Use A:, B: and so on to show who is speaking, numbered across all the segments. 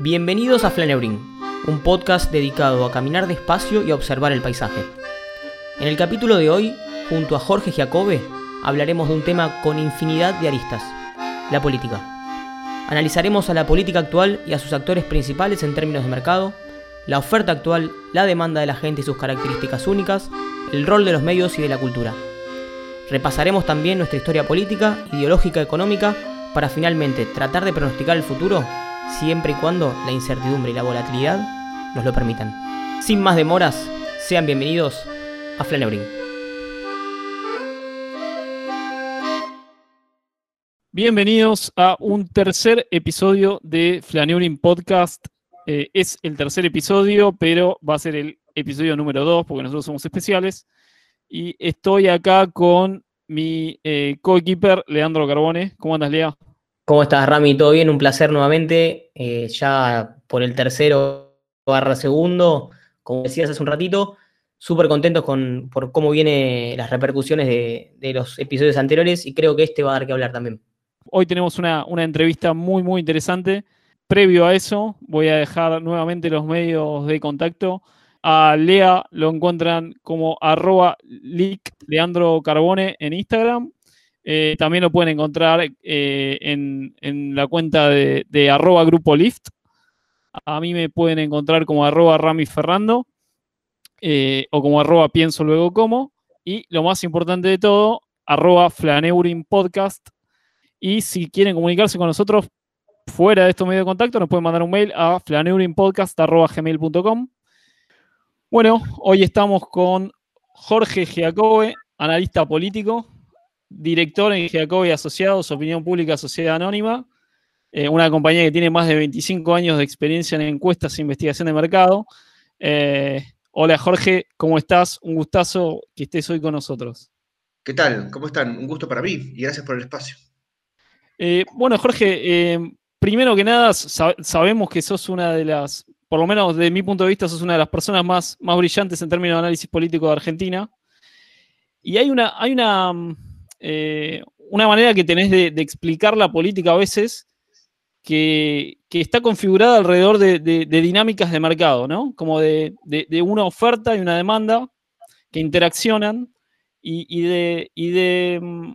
A: Bienvenidos a Flaneuring, un podcast dedicado a caminar despacio y observar el paisaje. En el capítulo de hoy, junto a Jorge Giacobbe, hablaremos de un tema con infinidad de aristas, la política. Analizaremos a la política actual y a sus actores principales en términos de mercado, la oferta actual, la demanda de la gente y sus características únicas, el rol de los medios y de la cultura. Repasaremos también nuestra historia política, ideológica, económica, para finalmente tratar de pronosticar el futuro siempre y cuando la incertidumbre y la volatilidad nos lo permitan. Sin más demoras, sean bienvenidos a Flaneuring.
B: Bienvenidos a un tercer episodio de Flaneuring Podcast. Eh, es el tercer episodio, pero va a ser el episodio número dos porque nosotros somos especiales. Y estoy acá con mi eh, co-keeper, Leandro Carbone. ¿Cómo andas, Lea?
A: ¿Cómo estás, Rami? ¿Todo bien? Un placer nuevamente. Eh, ya por el tercero barra segundo, como decías hace un ratito, súper contentos con, por cómo vienen las repercusiones de, los episodios anteriores y creo que este va a dar que hablar también.
B: Hoy tenemos una, entrevista muy, muy interesante. Previo a eso, voy a dejar nuevamente los medios de contacto. A Lea lo encuentran como arroba Leandro Carbone en Instagram eh, también lo pueden encontrar eh, en, la cuenta de, arroba grupo lift. A mí me pueden encontrar como arroba Rami Ferrando eh, o como arroba pienso luego como. Y lo más importante de todo, arroba Flaneurin Podcast. Y si quieren comunicarse con nosotros fuera de estos medios de contacto, nos pueden mandar un mail a flaneurinpodcast.gmail.com. Bueno, hoy estamos con Jorge Giacobbe, analista político director en Giacobbe Asociados, Opinión Pública Sociedad Anónima, eh, una compañía que tiene más de 25 años de experiencia en encuestas e investigación de mercado. Eh, hola Jorge, ¿cómo estás? Un gustazo que estés hoy con nosotros.
C: ¿Qué tal? ¿Cómo están? Un gusto para mí y gracias por el espacio.
B: Eh, bueno, Jorge, primero que nada, sabemos que sos una de las, por lo menos desde mi punto de vista, sos una de las personas más, más brillantes en términos de análisis político de Argentina. Y hay una, hay una, eh, una manera que tenés de, explicar la política a veces que, está configurada alrededor de, dinámicas de mercado, ¿no? Como de, una oferta y una demanda que interaccionan y, de, mm,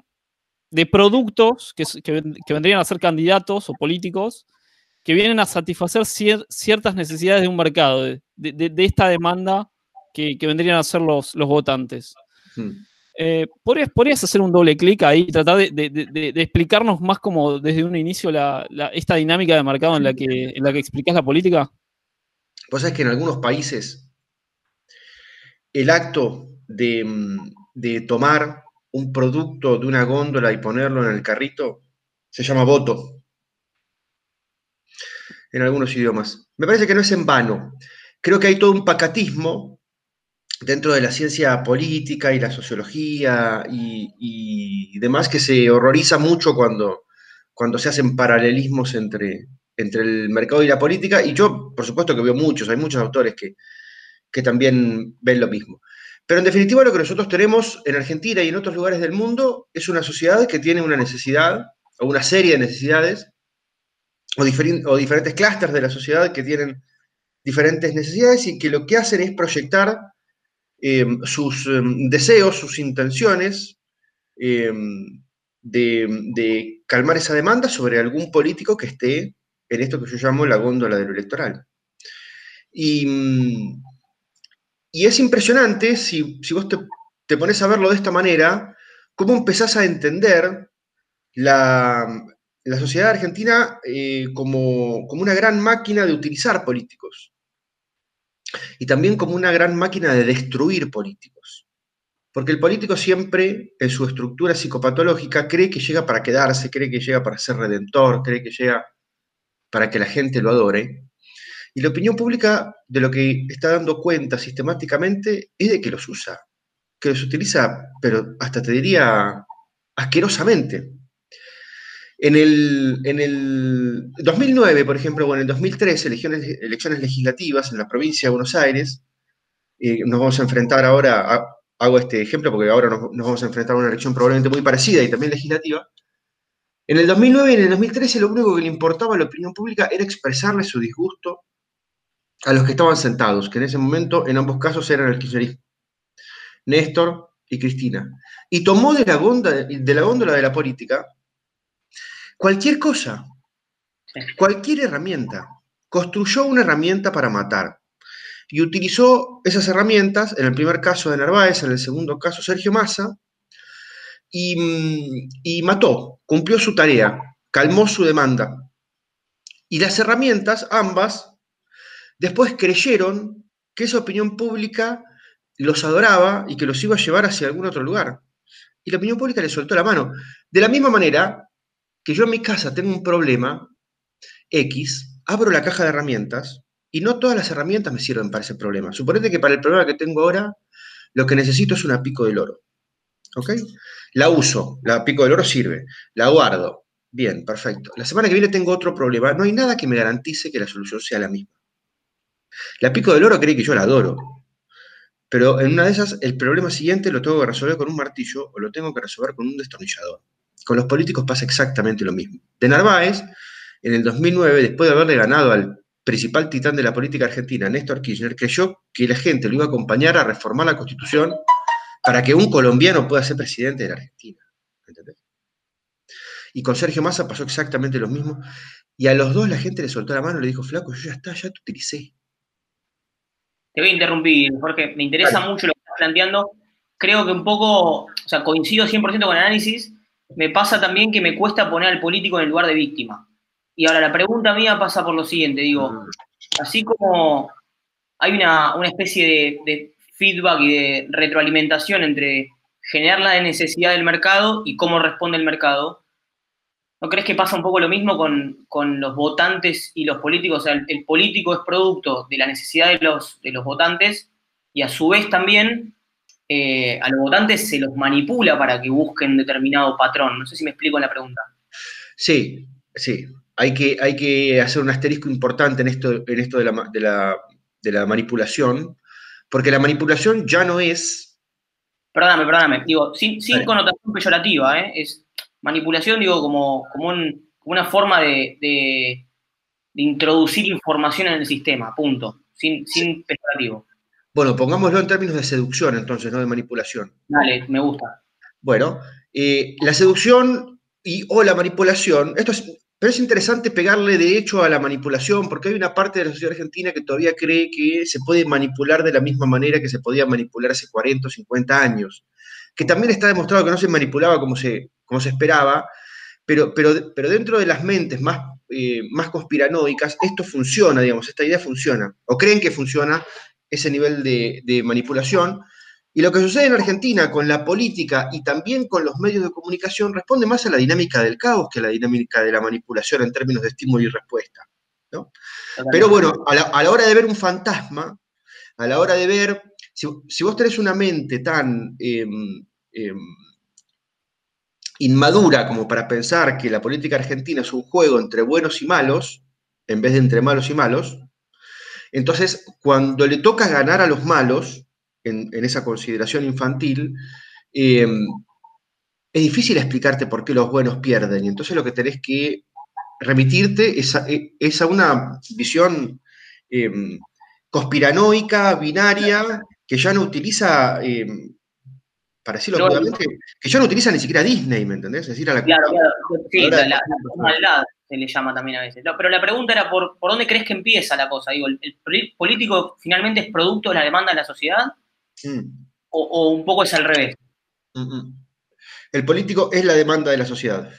B: productos que, vendrían a ser candidatos o políticos que vienen a satisfacer ciertas necesidades de un mercado, de, esta demanda que, vendrían a ser los, votantes. Hmm. Eh, ¿podrías, hacer un doble clic ahí y tratar de, explicarnos más como desde un inicio esta dinámica de mercado en la que, en la que explicás la política?
C: Pues es que en algunos países el acto de, tomar un producto de una góndola y ponerlo en el carrito se llama voto. En algunos idiomas. Me parece que no es en vano. Creo que hay todo un pacatismo dentro de la ciencia política y la sociología y, demás que se horroriza mucho cuando, cuando se hacen paralelismos entre, entre el mercado y la política. Y yo, por supuesto que veo muchos, hay muchos autores que, que también ven lo mismo. Pero en definitiva lo que nosotros tenemos en Argentina y en otros lugares del mundo es una sociedad que tiene una necesidad o una serie de necesidades o, o diferentes clústeres de la sociedad que tienen diferentes necesidades y que lo que hacen es proyectar Em, sus em, deseos, sus intenciones em, de, calmar esa demanda sobre algún político que esté en esto que yo llamo la góndola de lo electoral. Y, mm, es impresionante, si, vos te, pones a verlo de esta manera, cómo empezás a entender la, sociedad argentina eh, como, una gran máquina de utilizar políticos y también como una gran máquina de destruir políticos. Porque el político siempre, en su estructura psicopatológica, cree que llega para quedarse, cree que llega para ser redentor, cree que llega para que la gente lo adore. Y la opinión pública de lo que está dando cuenta sistemáticamente es de que los usa, que los utiliza, pero hasta te diría asquerosamente. En el, 2009, por ejemplo, o en el 2013, elecciones, legislativas en la provincia de Buenos Aires, eh, nos vamos a enfrentar ahora, hago este ejemplo porque ahora nos, vamos a enfrentar a una elección probablemente muy parecida y también legislativa, En el 2009 y en el 2013 lo único que le importaba a la opinión pública era expresarle su disgusto a los que estaban sentados, que en ese momento en ambos casos eran el kirchnerismo, Néstor y Cristina. Y tomó de la, de la góndola de la política cualquier cosa, cualquier herramienta. Construyó una herramienta para matar. Y utilizó esas herramientas, en el primer caso de Narváez, en el segundo caso Sergio Massa, y, y mató, cumplió su tarea, calmó su demanda. Y las herramientas, ambas, después creyeron que esa opinión pública los adoraba y que los iba a llevar hacia algún otro lugar. Y la opinión pública le soltó la mano. De la misma manera que yo en mi casa tengo un problema X, abro la caja de herramientas y no todas las herramientas me sirven para ese problema. Suponete que para el problema que tengo ahora, lo que necesito es una pico del oro. ¿Ok? La uso, la pico del oro sirve, la guardo. Bien, perfecto. La semana que viene tengo otro problema. No hay nada que me garantice que la solución sea la misma. La pico del oro cree que yo la adoro. Pero en una de esas, el problema siguiente lo tengo que resolver con un martillo o lo tengo que resolver con un destornillador. Con los políticos pasa exactamente lo mismo. De Narváez, en el 2009, después de haberle ganado al principal titán de la política argentina, Néstor Kirchner, creyó que la gente lo iba a acompañar a reformar la constitución para que un colombiano pueda ser presidente de la Argentina. ¿Entendés? Y con Sergio Massa pasó exactamente lo mismo. Y a los dos la gente le soltó la mano y le dijo, flaco, yo ya está, ya te utilicé.
A: Te voy a interrumpir, porque me interesa mucho lo que estás planteando. Creo que un poco, o sea, coincido 100% con el análisis. Me pasa también que me cuesta poner al político en el lugar de víctima. Y ahora la pregunta mía pasa por lo siguiente, digo, así como hay una, especie de, feedback y de retroalimentación entre generar la necesidad del mercado y cómo responde el mercado, ¿no crees que pasa un poco lo mismo con, los votantes y los políticos? O sea, el, político es producto de la necesidad de los, de los votantes y a su vez también eh, a los votantes se los manipula para que busquen determinado patrón. No sé si me explico en la pregunta.
C: Sí, sí hay que, hay que hacer un asterisco importante en esto, en esto de, la, manipulación, porque la manipulación ya no es...
A: Perdóname, perdóname, digo, sin, connotación peyorativa, ¿eh? es manipulación, digo, como, como, una forma de, introducir información en el sistema, punto, sin, sin peyorativo.
C: Bueno, pongámoslo en términos de seducción, entonces, no de manipulación.
A: Dale, me gusta.
C: Bueno, eh, la seducción y o la manipulación, esto es, pero es interesante pegarle de hecho a la manipulación, porque hay una parte de la sociedad argentina que todavía cree que se puede manipular de la misma manera que se podía manipular hace 40 o 50 años, que también está demostrado que no se manipulaba como se, como se esperaba, pero, pero, pero dentro de las mentes más, eh, más conspiranoicas, esto funciona, digamos, esta idea funciona, o creen que funciona ese nivel de, de manipulación, y lo que sucede en Argentina con la política y también con los medios de comunicación responde más a la dinámica del caos que a la dinámica de la manipulación en términos de estímulo y respuesta. Pero bueno, a la, hora de ver un fantasma, a la hora de ver, si, vos tenés una mente tan em, em, inmadura como para pensar que la política argentina es un juego entre buenos y malos, en vez de entre malos y malos, entonces cuando le toca ganar a los malos, en, esa consideración infantil, em, es difícil explicarte por qué los buenos pierden. Y entonces lo que tenés que remitirte es a, e, una visión em, conspiranoica, binaria, que ya no utiliza, em, para decirlo obviamente, que ya no utiliza ni siquiera Disney, ¿me entendés? Es decir, a la,
A: claro, claro, sí, la, se le llama también a veces. pero la pregunta era por, por dónde crees que empieza la cosa. Digo, ¿el, político finalmente es producto de la demanda de la sociedad? Mm. O, un poco es al revés?
C: El político es la demanda de la sociedad.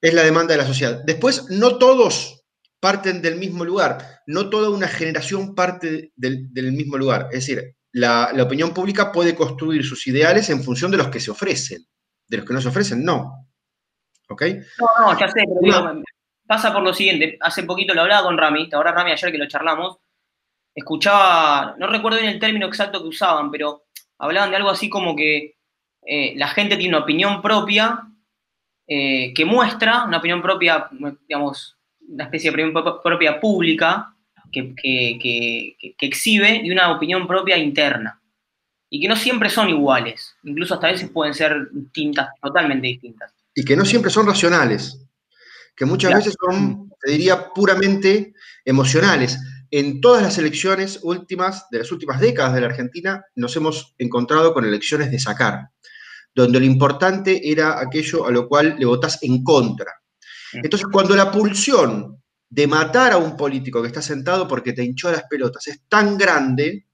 C: Es la demanda de la sociedad. Después, no todos parten del mismo lugar, no toda una generación parte del, mismo lugar. Es decir, la, opinión pública puede construir sus ideales en función de los que se ofrecen. De los que no se ofrecen, no. ¿Ok?
A: No, no, ya sé, pero pasa por lo siguiente. Hace poquito lo hablaba con Rami, ahora Rami ayer que lo charlamos, escuchaba, no recuerdo bien el término exacto que usaban, pero hablaban de algo así como que eh, la gente tiene una opinión propia eh, que muestra, una opinión propia, digamos, una especie de opinión propia pública que, exhibe y una opinión propia interna. Y que no siempre son iguales, incluso hasta a veces pueden ser distintas, totalmente distintas.
C: Y que no siempre son racionales, que muchas veces son, te diría, puramente emocionales. En todas las elecciones últimas, de las últimas décadas de la Argentina, nos hemos encontrado con elecciones de sacar, donde lo importante era aquello a lo cual le votás en contra. Entonces, cuando la pulsión de matar a un político que está sentado porque te hinchó las pelotas es tan grande,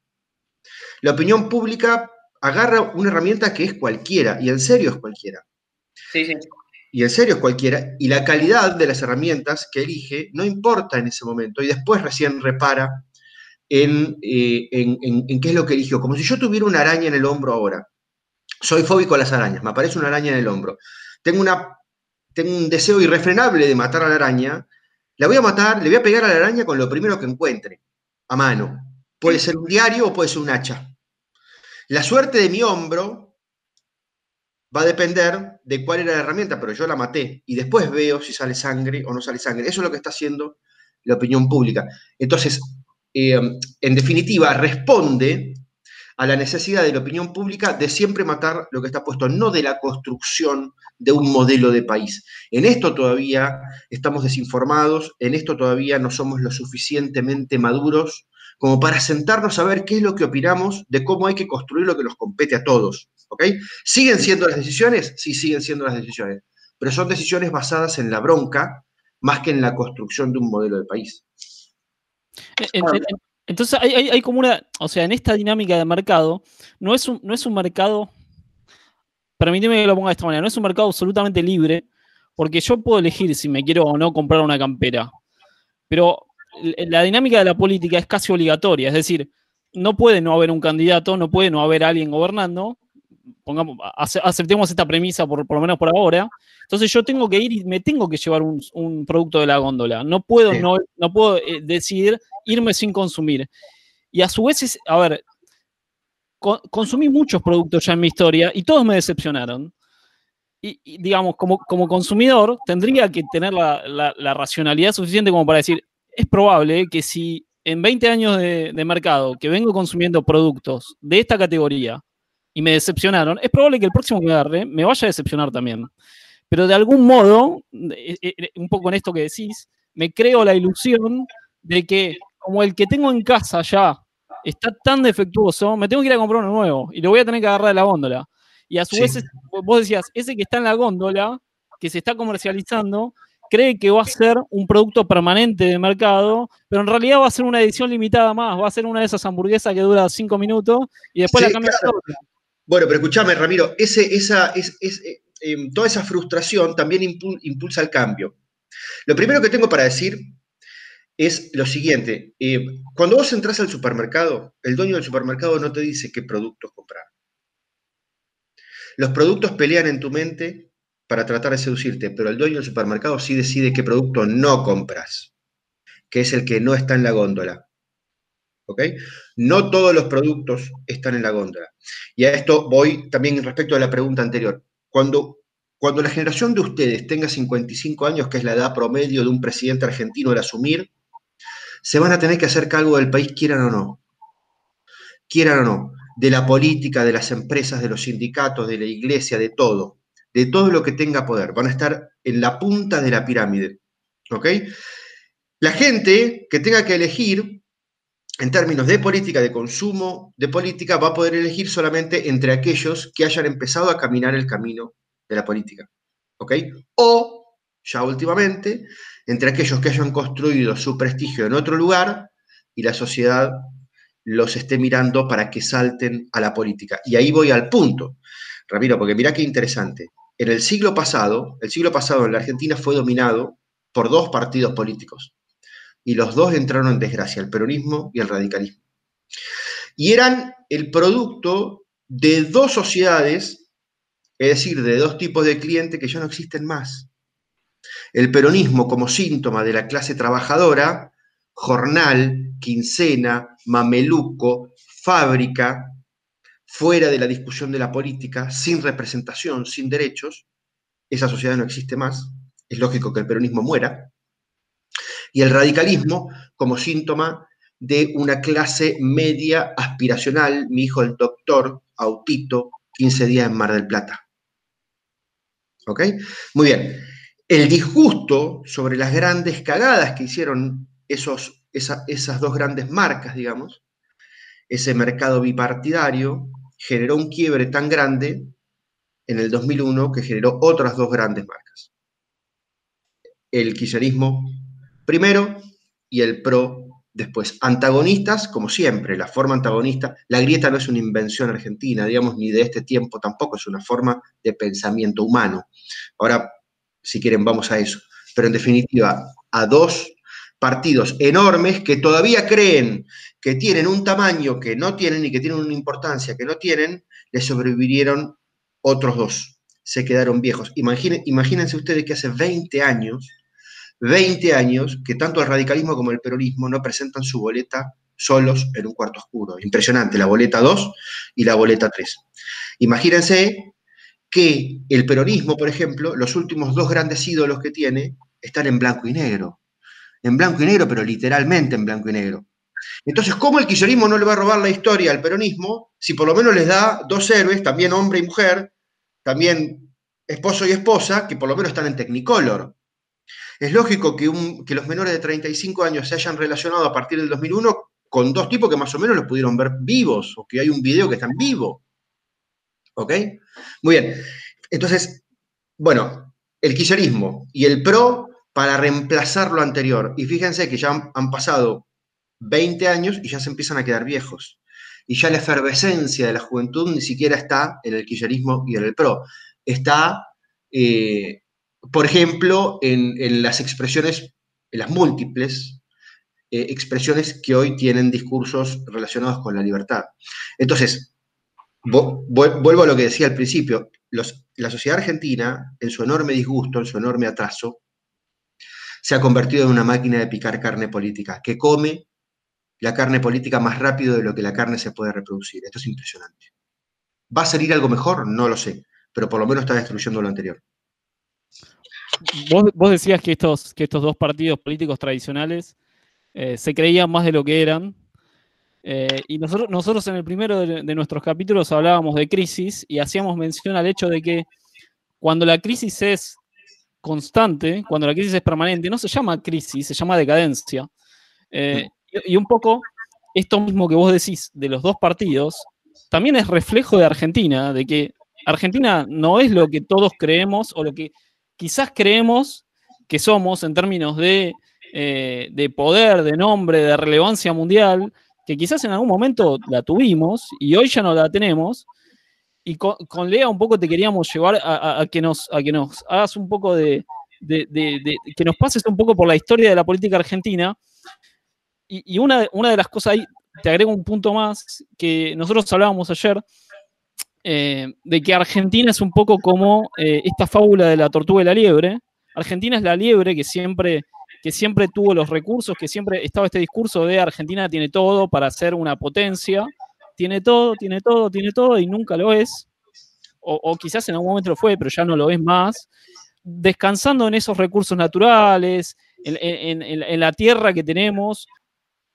C: la opinión pública agarra una herramienta que es cualquiera, y en serio es cualquiera. Sí, sí. Y en serio es cualquiera, y la calidad de las herramientas que elige no importa en ese momento, y después recién repara en, eh, en, qué es lo que eligió. Como si yo tuviera una araña en el hombro ahora. Soy fóbico a las arañas, me aparece una araña en el hombro. Tengo, una, tengo un deseo irrefrenable de matar a la araña. La voy a matar, le voy a pegar a la araña con lo primero que encuentre, a mano. Puede ser un diario o puede ser un hacha. La suerte de mi hombro va a depender de cuál era la herramienta, pero yo la maté y después veo si sale sangre o no sale sangre. Eso es lo que está haciendo la opinión pública. Entonces, eh, en definitiva, responde a la necesidad de la opinión pública de siempre matar lo que está puesto, no de la construcción de un modelo de país. En esto todavía estamos desinformados, en esto todavía no somos lo suficientemente maduros como para sentarnos a ver qué es lo que opinamos de cómo hay que construir lo que nos compete a todos. ¿Ok? ¿Siguen siendo las decisiones? Sí, siguen siendo las decisiones, pero son decisiones basadas en la bronca más que en la construcción de un modelo de país.
B: Entonces hay, como una, o sea, en esta dinámica de mercado, no es un, no es un mercado, permíteme que lo ponga de esta manera, no es un mercado absolutamente libre, porque yo puedo elegir si me quiero o no comprar una campera, pero la dinámica de la política es casi obligatoria, es decir, no puede no haber un candidato, no puede no haber alguien gobernando, pongamos, aceptemos esta premisa por, por lo menos por ahora, entonces yo tengo que ir y me tengo que llevar un, producto de la góndola, no puedo, no, no puedo eh, decidir irme sin consumir. Y a su vez, a ver, consumí muchos productos ya en mi historia y todos me decepcionaron. Y, digamos, como, como consumidor, tendría que tener la, la racionalidad suficiente como para decir, es probable que si en 20 años de, mercado que vengo consumiendo productos de esta categoría y me decepcionaron, es probable que el próximo que agarre me vaya a decepcionar también. Pero de algún modo, eh, eh, eh, un poco en esto que decís, me creo la ilusión de que como el que tengo en casa ya está tan defectuoso, me tengo que ir a comprar uno nuevo y lo voy a tener que agarrar de la góndola. Y a su vez, vos decías, ese que está en la góndola, que se está comercializando, cree que va a ser un producto permanente de mercado, pero en realidad va a ser una edición limitada más, va a ser una de esas hamburguesas que dura cinco minutos y después la cambia
C: Bueno, pero escúchame, Ramiro, esa, es, eh, em, toda esa frustración también impulsa el cambio. Lo primero que tengo para decir es lo siguiente. Eh, cuando vos entras al supermercado, el dueño del supermercado no te dice qué productos comprar. Los productos pelean en tu mente para tratar de seducirte, pero el dueño del supermercado sí decide qué producto no compras, que es el que no está en la góndola. ¿Ok? No todos los productos están en la góndola. Y a esto voy también respecto a la pregunta anterior. Cuando, cuando la generación de ustedes tenga 55 años, que es la edad promedio de un presidente argentino al asumir, se van a tener que hacer cargo del país, quieran o no. Quieran o no. De la política, de las empresas, de los sindicatos, de la iglesia, de todo de todo lo que tenga poder. Van a estar en la punta de la pirámide. ¿Ok? La gente que tenga que elegir, en términos de política, de consumo, de política, va a poder elegir solamente entre aquellos que hayan empezado a caminar el camino de la política. ¿Ok? O, ya últimamente, entre aquellos que hayan construido su prestigio en otro lugar y la sociedad los esté mirando para que salten a la política. Y ahí voy al punto, Ramiro, porque mira qué interesante en el siglo pasado, el siglo pasado en la Argentina fue dominado por dos partidos políticos. Y los dos entraron en desgracia, el peronismo y el radicalismo. Y eran el producto de dos sociedades, es decir, de dos tipos de clientes que ya no existen más. El peronismo como síntoma de la clase trabajadora, jornal, quincena, mameluco, fábrica, fuera de la discusión de la política, sin representación, sin derechos, esa sociedad no existe más, es lógico que el peronismo muera, y el radicalismo como síntoma de una clase media aspiracional, mi hijo el doctor, autito, 15 días en Mar del Plata. ¿Ok? Muy bien. El disgusto sobre las grandes cagadas que hicieron esos, esas dos grandes marcas, digamos, ese mercado bipartidario, generó un quiebre tan grande en el 2001 que generó otras dos grandes marcas. El kirchnerismo primero y el PRO después. Antagonistas, como siempre, la forma antagonista, la grieta no es una invención argentina, digamos, ni de este tiempo tampoco, es una forma de pensamiento humano. Ahora, si quieren, vamos a eso. Pero en definitiva, a dos partidos enormes que todavía creen que tienen un tamaño que no tienen y que tienen una importancia que no tienen, les sobrevivieron otros dos. Se quedaron viejos. imagínense ustedes que hace 20 años, 20 años, que tanto el radicalismo como el peronismo no presentan su boleta solos en un cuarto oscuro. Impresionante, la boleta 2 y la boleta 3. Imagínense que el peronismo, por ejemplo, los últimos dos grandes ídolos que tiene están en blanco y negro en blanco y negro, pero literalmente en blanco y negro. Entonces, ¿cómo el kirchnerismo no le va a robar la historia al peronismo si por lo menos les da dos héroes, también hombre y mujer, también esposo y esposa, que por lo menos están en Technicolor? Es lógico que, los menores de 35 años se hayan relacionado a partir del 2001 con dos tipos que más o menos los pudieron ver vivos, o que hay un video que están vivos. ¿Ok? Muy bien. Entonces, bueno, el kirchnerismo y el PRO para reemplazar lo anterior. Y fíjense que ya han, pasado 20 años y ya se empiezan a quedar viejos. Y ya la efervescencia de la juventud ni siquiera está en el quillerismo y en el PRO. Está, eh, por ejemplo, en, las expresiones, en las múltiples eh, expresiones que hoy tienen discursos relacionados con la libertad. Entonces, vuelvo a lo que decía al principio. la sociedad argentina, en su enorme disgusto, en su enorme atraso, se ha convertido en una máquina de picar carne política, que come la carne política más rápido de lo que la carne se puede reproducir. Esto es impresionante. ¿Va a salir algo mejor? No lo sé, pero por lo menos está destruyendo lo anterior.
B: Vos, decías que estos, que estos dos partidos políticos tradicionales eh, se creían más de lo que eran. Eh, y nosotros, nosotros en el primero de nuestros capítulos hablábamos de crisis y hacíamos mención al hecho de que cuando la crisis es constante, cuando la crisis es permanente, no se llama crisis, se llama decadencia. Eh, y, un poco esto mismo que vos decís de los dos partidos, también es reflejo de Argentina, de que Argentina no es lo que todos creemos o lo que quizás creemos que somos en términos de, eh, de poder, de nombre, de relevancia mundial, que quizás en algún momento la tuvimos y hoy ya no la tenemos, y con, Lea un poco te queríamos llevar a, que, nos, hagas un poco de, que nos pases un poco por la historia de la política argentina. Y, una de las cosas ahí, te agrego un punto más, que nosotros hablábamos ayer, eh, de que Argentina es un poco como eh, esta fábula de la tortuga y la liebre. Argentina es la liebre que siempre, que siempre tuvo los recursos, que siempre estaba este discurso de Argentina tiene todo para ser una potencia, tiene todo, tiene todo, tiene todo y nunca lo es. O, quizás en algún momento lo fue, pero ya no lo es más. Descansando en esos recursos naturales, en, la tierra que tenemos.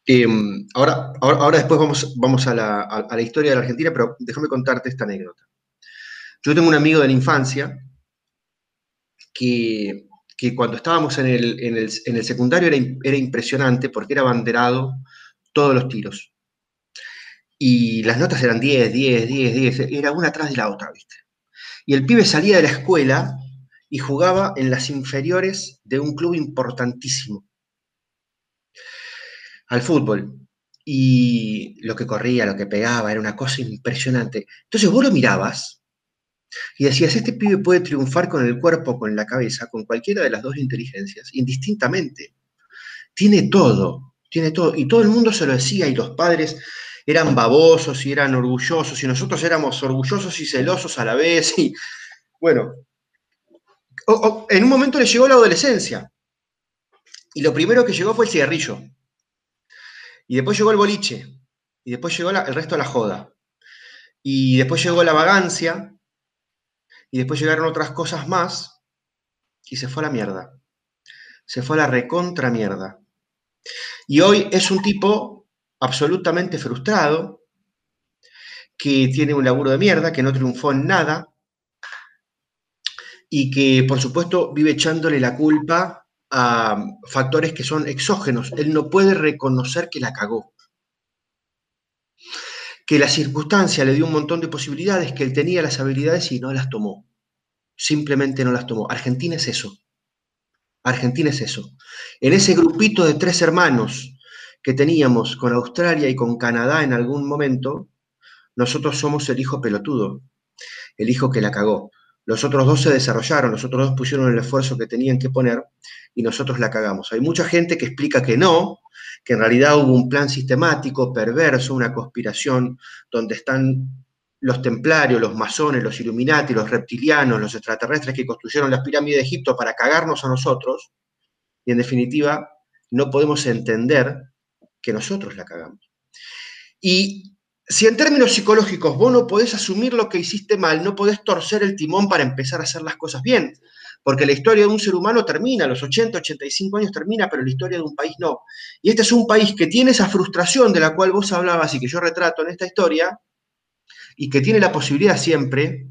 C: Em, ahora, ahora, después vamos, vamos a, la, historia de la Argentina, pero déjame contarte esta anécdota. Yo tengo un amigo de la infancia que, cuando estábamos en el, secundario era, era, impresionante porque era abanderado todos los tiros y las notas eran 10, 10, 10, 10, era una atrás de la otra, ¿viste? Y el pibe salía de la escuela y jugaba en las inferiores de un club importantísimo, al fútbol. Y lo que corría, lo que pegaba, era una cosa impresionante. Entonces vos lo mirabas y decías, este pibe puede triunfar con el cuerpo, con la cabeza, con cualquiera de las dos inteligencias, indistintamente. Tiene todo, tiene todo. Y todo el mundo se lo decía y los padres eran babosos y eran orgullosos y nosotros éramos orgullosos y celosos a la vez. Y bueno, en un momento le llegó la adolescencia y lo primero que llegó fue el cigarrillo. Y después llegó el boliche. Y después llegó el resto de la joda. Y después llegó la vagancia. Y después llegaron otras cosas más. Y se fue a la mierda. Se fue a la recontra mierda. Y hoy es un tipo absolutamente frustrado, que tiene un laburo de mierda, que no triunfó en nada, y que, por supuesto, vive echándole la culpa a factores que son exógenos. Él no puede reconocer que la cagó. Que la circunstancia le dio un montón de posibilidades, que él tenía las habilidades y no las tomó. Simplemente no las tomó. Argentina es eso. Argentina es eso. En ese grupito de tres hermanos que teníamos con Australia y con Canadá en algún momento, nosotros somos el hijo pelotudo, el hijo que la cagó. Los otros dos se desarrollaron, los otros dos pusieron el esfuerzo que tenían que poner y nosotros la cagamos. Hay mucha gente que explica que no, que en realidad hubo un plan sistemático, perverso, una conspiración, donde están los templarios, los masones, los illuminati, los reptilianos, los extraterrestres que construyeron las pirámides de Egipto para cagarnos a nosotros. Y en definitiva, no podemos entender que nosotros la cagamos. Y si en términos psicológicos vos no podés asumir lo que hiciste mal, no podés torcer el timón para empezar a hacer las cosas bien, porque la historia de un ser humano termina, los 80, 85 años termina, pero la historia de un país no. Y este es un país que tiene esa frustración de la cual vos hablabas y que yo retrato en esta historia, y que tiene la posibilidad siempre,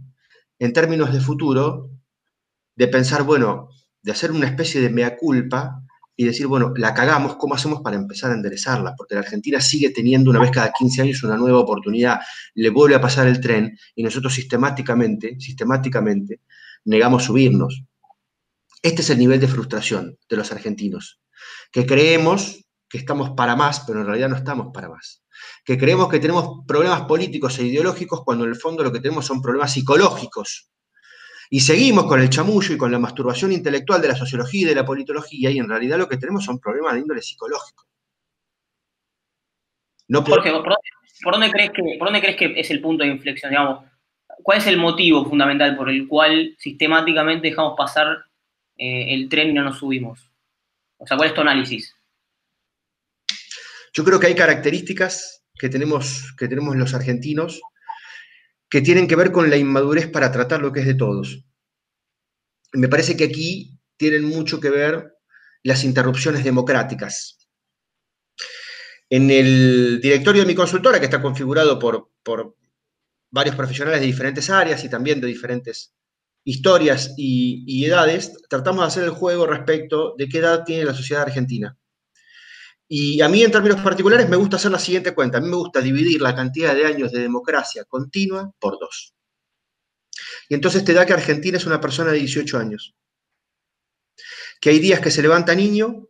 C: en términos de futuro, de pensar, bueno, de hacer una especie de mea culpa y decir, bueno, la cagamos, ¿cómo hacemos para empezar a enderezarla? Porque la Argentina sigue teniendo una vez cada 15 años una nueva oportunidad, le vuelve a pasar el tren y nosotros sistemáticamente, sistemáticamente, negamos subirnos. Este es el nivel de frustración de los argentinos, que creemos que estamos para más, pero en realidad no estamos para más. Que creemos que tenemos problemas políticos e ideológicos cuando en el fondo lo que tenemos son problemas psicológicos y seguimos con el chamullo y con la masturbación intelectual de la sociología y de la politología, y en realidad lo que tenemos son problemas de índole psicológico.
A: No Jorge, ¿por dónde, crees que, ¿por dónde crees que es el punto de inflexión? Digamos? ¿Cuál es el motivo fundamental por el cual sistemáticamente dejamos pasar eh, el tren y no nos subimos? O sea, ¿cuál es tu análisis?
C: Yo creo que hay características que tenemos, que tenemos los argentinos que tienen que ver con la inmadurez para tratar lo que es de todos. Me parece que aquí tienen mucho que ver las interrupciones democráticas. En el directorio de mi consultora, que está configurado por, por varios profesionales de diferentes áreas y también de diferentes historias y, y, edades, tratamos de hacer el juego respecto de qué edad tiene la sociedad argentina. Y a mí, en términos particulares, me gusta hacer la siguiente cuenta. A mí me gusta dividir la cantidad de años de democracia continua por dos. Y entonces te da que Argentina es una persona de 18 años. Que hay días que se levanta niño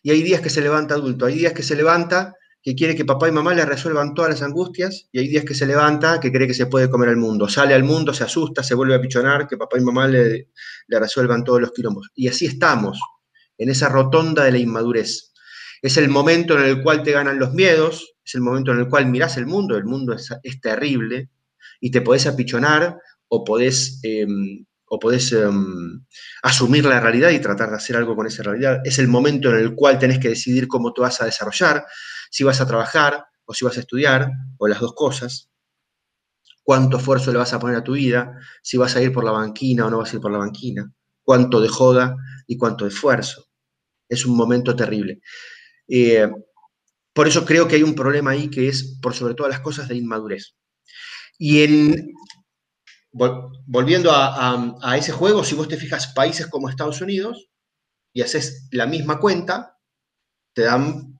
C: y hay días que se levanta adulto. Hay días que se levanta que quiere que papá y mamá le resuelvan todas las angustias y hay días que se levanta que cree que se puede comer al mundo. Sale al mundo, se asusta, se vuelve a pichonar, que papá y mamá le, le resuelvan todos los quilombos. Y así estamos, en esa rotonda de la inmadurez. Es el momento en el cual te ganan los miedos, es el momento en el cual mirás el mundo, el mundo es, terrible, y te podés apichonar o podés, em, o podés em, asumir la realidad y tratar de hacer algo con esa realidad. Es el momento en el cual tenés que decidir cómo te vas a desarrollar, si vas a trabajar o si vas a estudiar, o las dos cosas. Cuánto esfuerzo le vas a poner a tu vida, si vas a ir por la banquina o no vas a ir por la banquina, cuánto de joda y cuánto esfuerzo. Es un momento terrible. Eh, por eso creo que hay un problema ahí que es, por sobre todas las cosas, de inmadurez. Y en, volviendo a, ese juego, si vos te fijas países como Estados Unidos y haces la misma cuenta, te dan,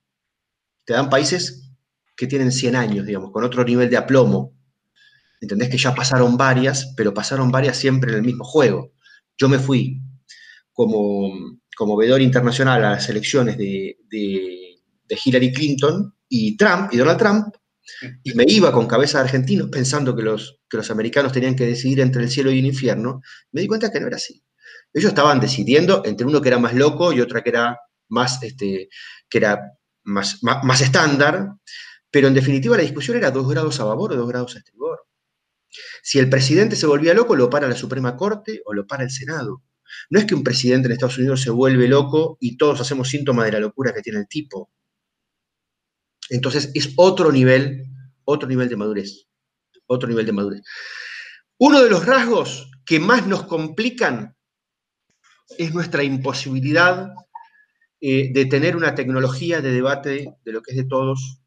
C: países que tienen 100 años, digamos, con otro nivel de aplomo. Entendés que ya pasaron varias, pero pasaron varias siempre en el mismo juego. Yo me fui como como veedor internacional a las elecciones de, Hillary Clinton y Trump, y Donald Trump, y me iba con cabeza de argentino pensando que los, que los americanos tenían que decidir entre el cielo y el infierno, me di cuenta que no era así. Ellos estaban decidiendo entre uno que era más loco y otra que era más, este, que era más, más, estándar, pero en definitiva la discusión era dos grados a favor o dos grados a estribor. Si el presidente se volvía loco, lo para la Suprema Corte o lo para el Senado. No es que un presidente en Estados Unidos se vuelve loco y todos hacemos síntoma de la locura que tiene el tipo. Entonces es otro nivel, otro nivel de madurez. Otro nivel de madurez. Uno de los rasgos que más nos complican es nuestra imposibilidad eh, de tener una tecnología de debate de lo que es de todos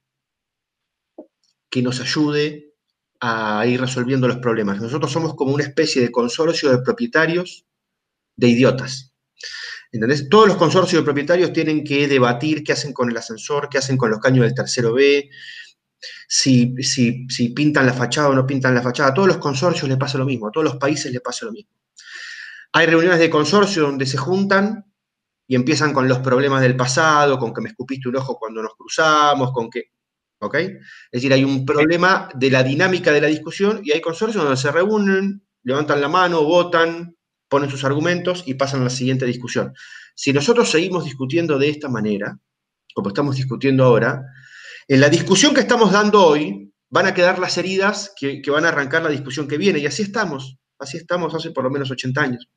C: que nos ayude a ir resolviendo los problemas. Nosotros somos como una especie de consorcio de propietarios de idiotas. ¿Entendés? Todos los consorcios de propietarios tienen que debatir qué hacen con el ascensor, qué hacen con los caños del tercero B, si, si, pintan la fachada o no pintan la fachada. A todos los consorcios les pasa lo mismo, a todos los países les pasa lo mismo. Hay reuniones de consorcio donde se juntan y empiezan con los problemas del pasado, con que me escupiste un ojo cuando nos cruzamos, con que... ¿Ok? Es decir, hay un problema de la dinámica de la discusión y hay consorcios donde se reúnen, levantan la mano, votan, ponen sus argumentos y pasan a la siguiente discusión. Si nosotros seguimos discutiendo de esta manera, como estamos discutiendo ahora, en la discusión que estamos dando hoy van a quedar las heridas que, van a arrancar la discusión que viene. Y así estamos, así estamos hace por lo menos 80 años.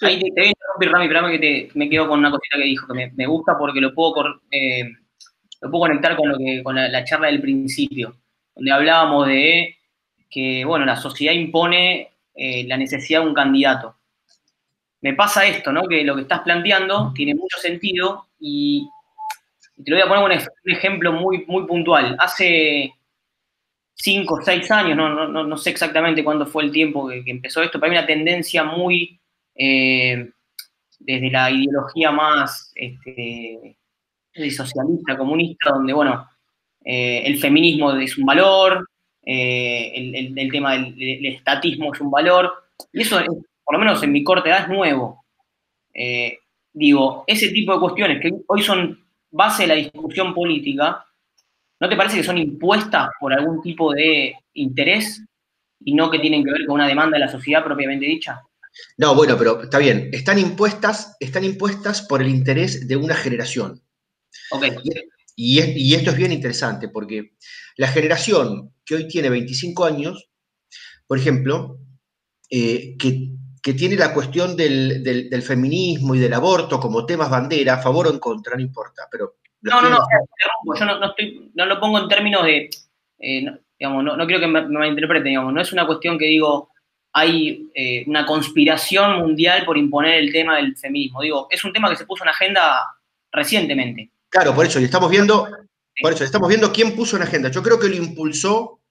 A: Ahí te, voy a interrumpir, Rami, pero me quedo con una cosita que dijo, que me, gusta porque lo puedo, eh, lo puedo conectar con, lo que, con la, charla del principio, donde hablábamos de que, bueno, la sociedad impone eh, la necesidad de un candidato. Me pasa esto, ¿no? Que lo que estás planteando tiene mucho sentido y, te lo voy a poner un, ejemplo muy, muy puntual. Hace cinco o seis años, no, sé exactamente cuándo fue el tiempo que, empezó esto, pero hay una tendencia muy, eh, desde la ideología más este, socialista, comunista, donde, bueno, eh, el feminismo es un valor, eh, el, tema del, estatismo es un valor, y eso, por lo menos en mi corta edad, es nuevo. Eh, digo, ese tipo de cuestiones que hoy son base de la discusión política, ¿no te parece que son impuestas por algún tipo de interés y no que tienen que ver con una demanda de la sociedad propiamente dicha?
C: No, bueno, pero está bien. Están impuestas, están impuestas por el interés de una generación.
A: Ok.
C: Y, y, esto es bien interesante porque la generación que hoy tiene 25 años, por ejemplo, eh, que, tiene la cuestión del, feminismo y del aborto como temas bandera, a favor o en contra, no importa, pero...
A: No, no, no, yo no, lo pongo en términos de, eh, digamos, no, quiero que me, me malinterpreten, digamos, no es una cuestión que digo, hay eh, una conspiración mundial por imponer el tema del feminismo, digo, es un tema que se puso en agenda recientemente.
C: Claro, por eso, y estamos viendo por eso, estamos viendo quién puso en agenda. Yo creo que lo impulsó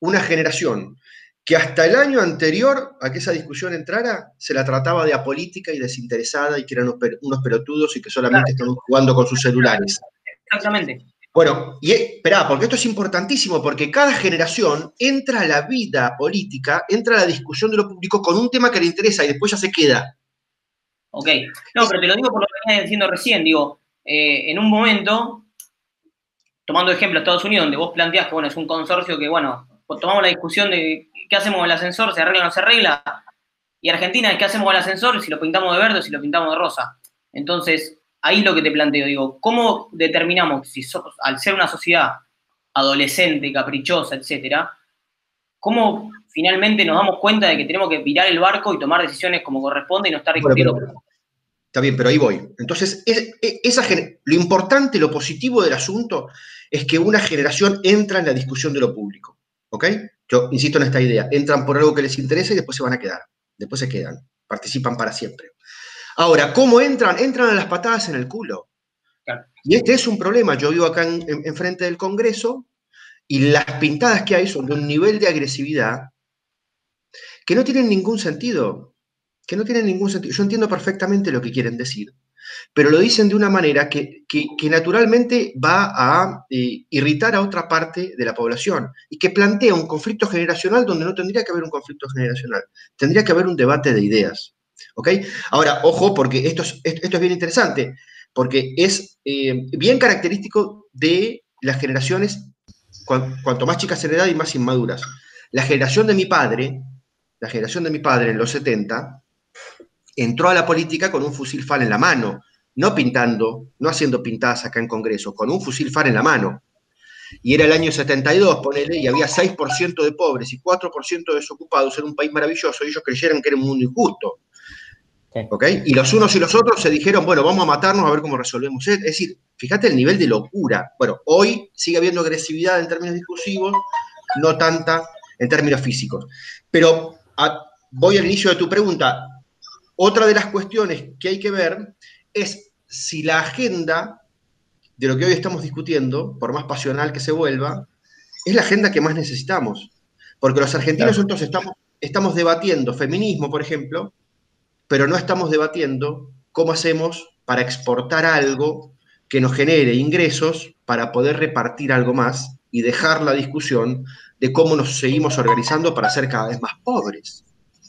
C: una generación que hasta el año anterior a que esa discusión entrara, se la trataba de apolítica y desinteresada y que eran unos, pelotudos y que solamente estaban jugando con sus celulares.
A: Exactamente.
C: Bueno, y espera, porque esto es importantísimo, porque cada generación entra a la vida política, entra a la discusión de lo público con un tema que le interesa y después ya se queda.
A: Ok. No, pero te lo digo por lo que venía diciendo recién, digo, eh, en un momento tomando ejemplo Estados Unidos, donde vos planteás que bueno, es un consorcio que, bueno, tomamos la discusión de qué hacemos con el ascensor, se arregla o no se arregla, y Argentina es qué hacemos con el ascensor, si lo pintamos de verde o si lo pintamos de rosa. Entonces, ahí lo que te planteo, digo, ¿cómo determinamos si al ser una sociedad adolescente, caprichosa, etcétera, cómo finalmente nos damos cuenta de que tenemos que virar el barco y tomar decisiones como corresponde y no estar discutiendo?
C: Está bien, pero ahí voy. Entonces, esa, lo importante, lo positivo del asunto es que una generación entra en la discusión de lo público. ¿Ok? Yo insisto en esta idea. Entran por algo que les interesa y después se van a quedar. Después se quedan. Participan para siempre. Ahora, ¿cómo entran? Entran a las patadas en el culo. Y este es un problema. Yo vivo acá enfrente en, del Congreso y las pintadas que hay son de un nivel de agresividad que no tienen ningún sentido que no tiene ningún sentido. Yo entiendo perfectamente lo que quieren decir, pero lo dicen de una manera que, naturalmente va a eh, irritar a otra parte de la población y que plantea un conflicto generacional donde no tendría que haber un conflicto generacional, tendría que haber un debate de ideas. ¿Ok? Ahora, ojo, porque esto es, esto es bien interesante, porque es eh, bien característico de las generaciones, cuanto más chicas en edad y más inmaduras. La generación de mi padre, la generación de mi padre en los 70, entró a la política con un fusil FAL en la mano, no pintando, no haciendo pintadas acá en Congreso, con un fusil FAL en la mano. Y era el año 72, ponele, y había 6% de pobres y 4% de desocupados en un país maravilloso, y ellos creyeron que era un mundo injusto. Y los unos y los otros se dijeron, bueno, vamos a matarnos a ver cómo resolvemos. Es decir, fíjate el nivel de locura. Bueno, hoy sigue habiendo agresividad en términos discursivos, no tanta en términos físicos. Pero voy al inicio de tu pregunta. Otra de las cuestiones que hay que ver es si la agenda de lo que hoy estamos discutiendo, por más pasional que se vuelva, es la agenda que más necesitamos. Porque los argentinos estamos debatiendo feminismo, por ejemplo, pero no estamos debatiendo cómo hacemos para exportar algo que nos genere ingresos para poder repartir algo más y dejar la discusión de cómo nos seguimos organizando para ser cada vez más pobres.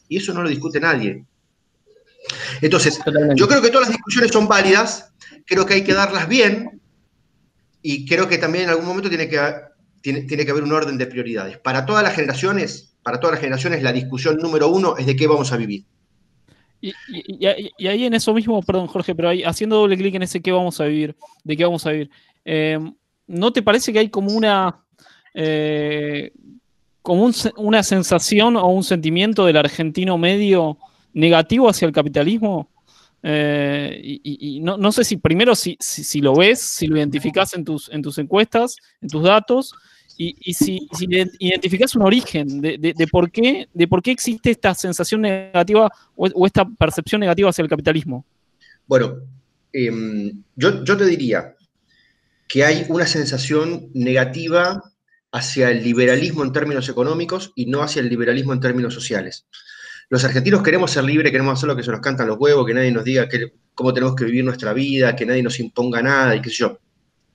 C: Y eso no lo discute nadie. Entonces, yo creo que todas las discusiones son válidas, creo que hay que darlas bien y creo que también en algún momento tiene que, tiene, tiene que haber un orden de prioridades. Para todas las generaciones, para todas las generaciones, la discusión número uno es de qué vamos a vivir.
B: Y, ahí en eso mismo, perdón Jorge, pero ahí haciendo doble clic en ese qué vamos a vivir, de qué vamos a vivir, eh, ¿no te parece que hay como una, eh, como una sensación o un sentimiento del argentino medio negativo hacia el capitalismo? Eh, y, no, sé si primero si, si, lo ves, si lo identificas en tus, en tus encuestas, en tus datos, y, si, identificas un origen de, por qué, de por qué existe esta sensación negativa o, esta percepción negativa hacia el capitalismo.
C: Bueno, em, yo, yo te diría que hay una sensación negativa hacia el liberalismo en términos económicos y no hacia el liberalismo en términos sociales. Los argentinos queremos ser libres, queremos hacer lo que se nos cantan los huevos, que nadie nos diga cómo tenemos que vivir nuestra vida, que nadie nos imponga nada y qué sé yo.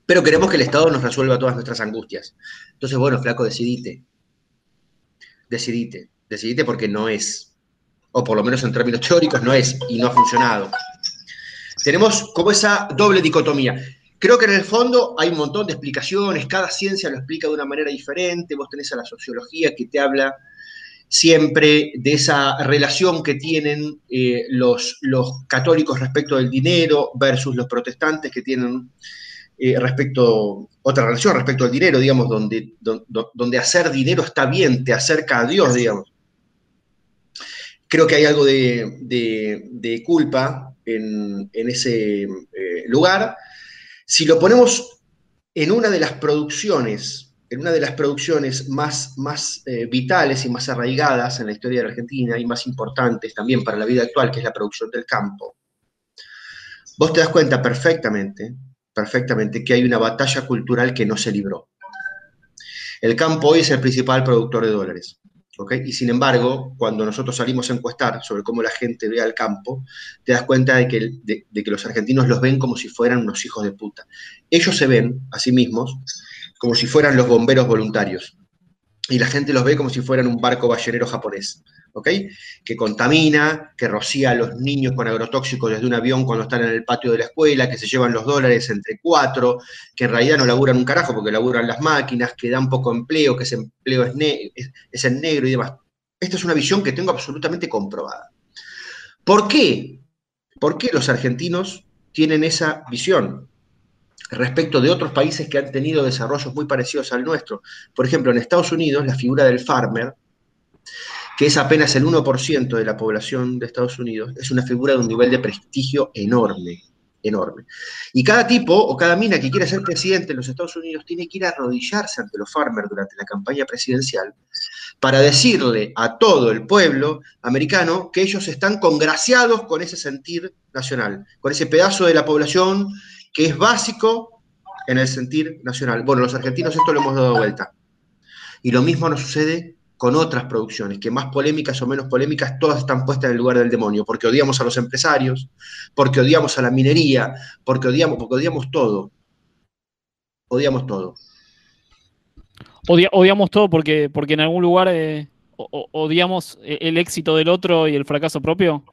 C: Pero queremos que el Estado nos resuelva todas nuestras angustias. Entonces, bueno, flaco, decidite. Decidite. Decidite porque no es. O por lo menos en términos teóricos no es y no ha funcionado. Tenemos como esa doble dicotomía. Creo que en el fondo hay un montón de explicaciones, cada ciencia lo explica de una manera diferente, vos tenés a la sociología que te habla siempre de esa relación que tienen eh, los, los católicos respecto del dinero versus los protestantes que tienen eh, respecto, otra relación respecto al dinero, digamos, donde, donde, hacer dinero está bien, te acerca a Dios, digamos. Creo que hay algo de, culpa en, ese eh, lugar. Si lo ponemos en una de las producciones, en una de las producciones más, más eh, vitales y más arraigadas en la historia de Argentina y más importantes también para la vida actual, que es la producción del campo, vos te das cuenta perfectamente perfectamente que hay una batalla cultural que no se libró. El campo hoy es el principal productor de dólares. Y sin embargo, cuando nosotros salimos a encuestar sobre cómo la gente ve al campo, te das cuenta de que, de, que los argentinos los ven como si fueran unos hijos de puta. Ellos se ven a sí mismos como si fueran los bomberos voluntarios. Y la gente los ve como si fueran un barco ballenero japonés. ¿ok? Que contamina, que rocía a los niños con agrotóxicos desde un avión cuando están en el patio de la escuela, que se llevan los dólares entre cuatro, que en realidad no laburan un carajo porque laburan las máquinas, que dan poco empleo, que ese empleo es, es, en negro y demás. Esta es una visión que tengo absolutamente comprobada. ¿Por qué? ¿Por qué los argentinos tienen esa visión? Respecto de otros países que han tenido desarrollos muy parecidos al nuestro. Por ejemplo, en Estados Unidos, la figura del farmer que es apenas el 1% de la población de Estados Unidos, es una figura de un nivel de prestigio enorme, enorme. Y cada tipo o cada mina que quiera ser presidente en los Estados Unidos tiene que ir a arrodillarse ante los farmers durante la campaña presidencial para decirle a todo el pueblo americano que ellos están congraciados con ese sentir nacional, con ese pedazo de la población que es básico en el sentir nacional. Bueno, los argentinos esto lo hemos dado vuelta. Y lo mismo nos sucede con otras producciones, que más polémicas o menos polémicas, todas están puestas en el lugar del demonio, porque odiamos a los empresarios, porque odiamos a la minería, porque odiamos, porque odiamos todo. Odiamos todo.
B: odiamos todo porque, porque en algún lugar eh, odiamos el éxito del otro y el fracaso propio.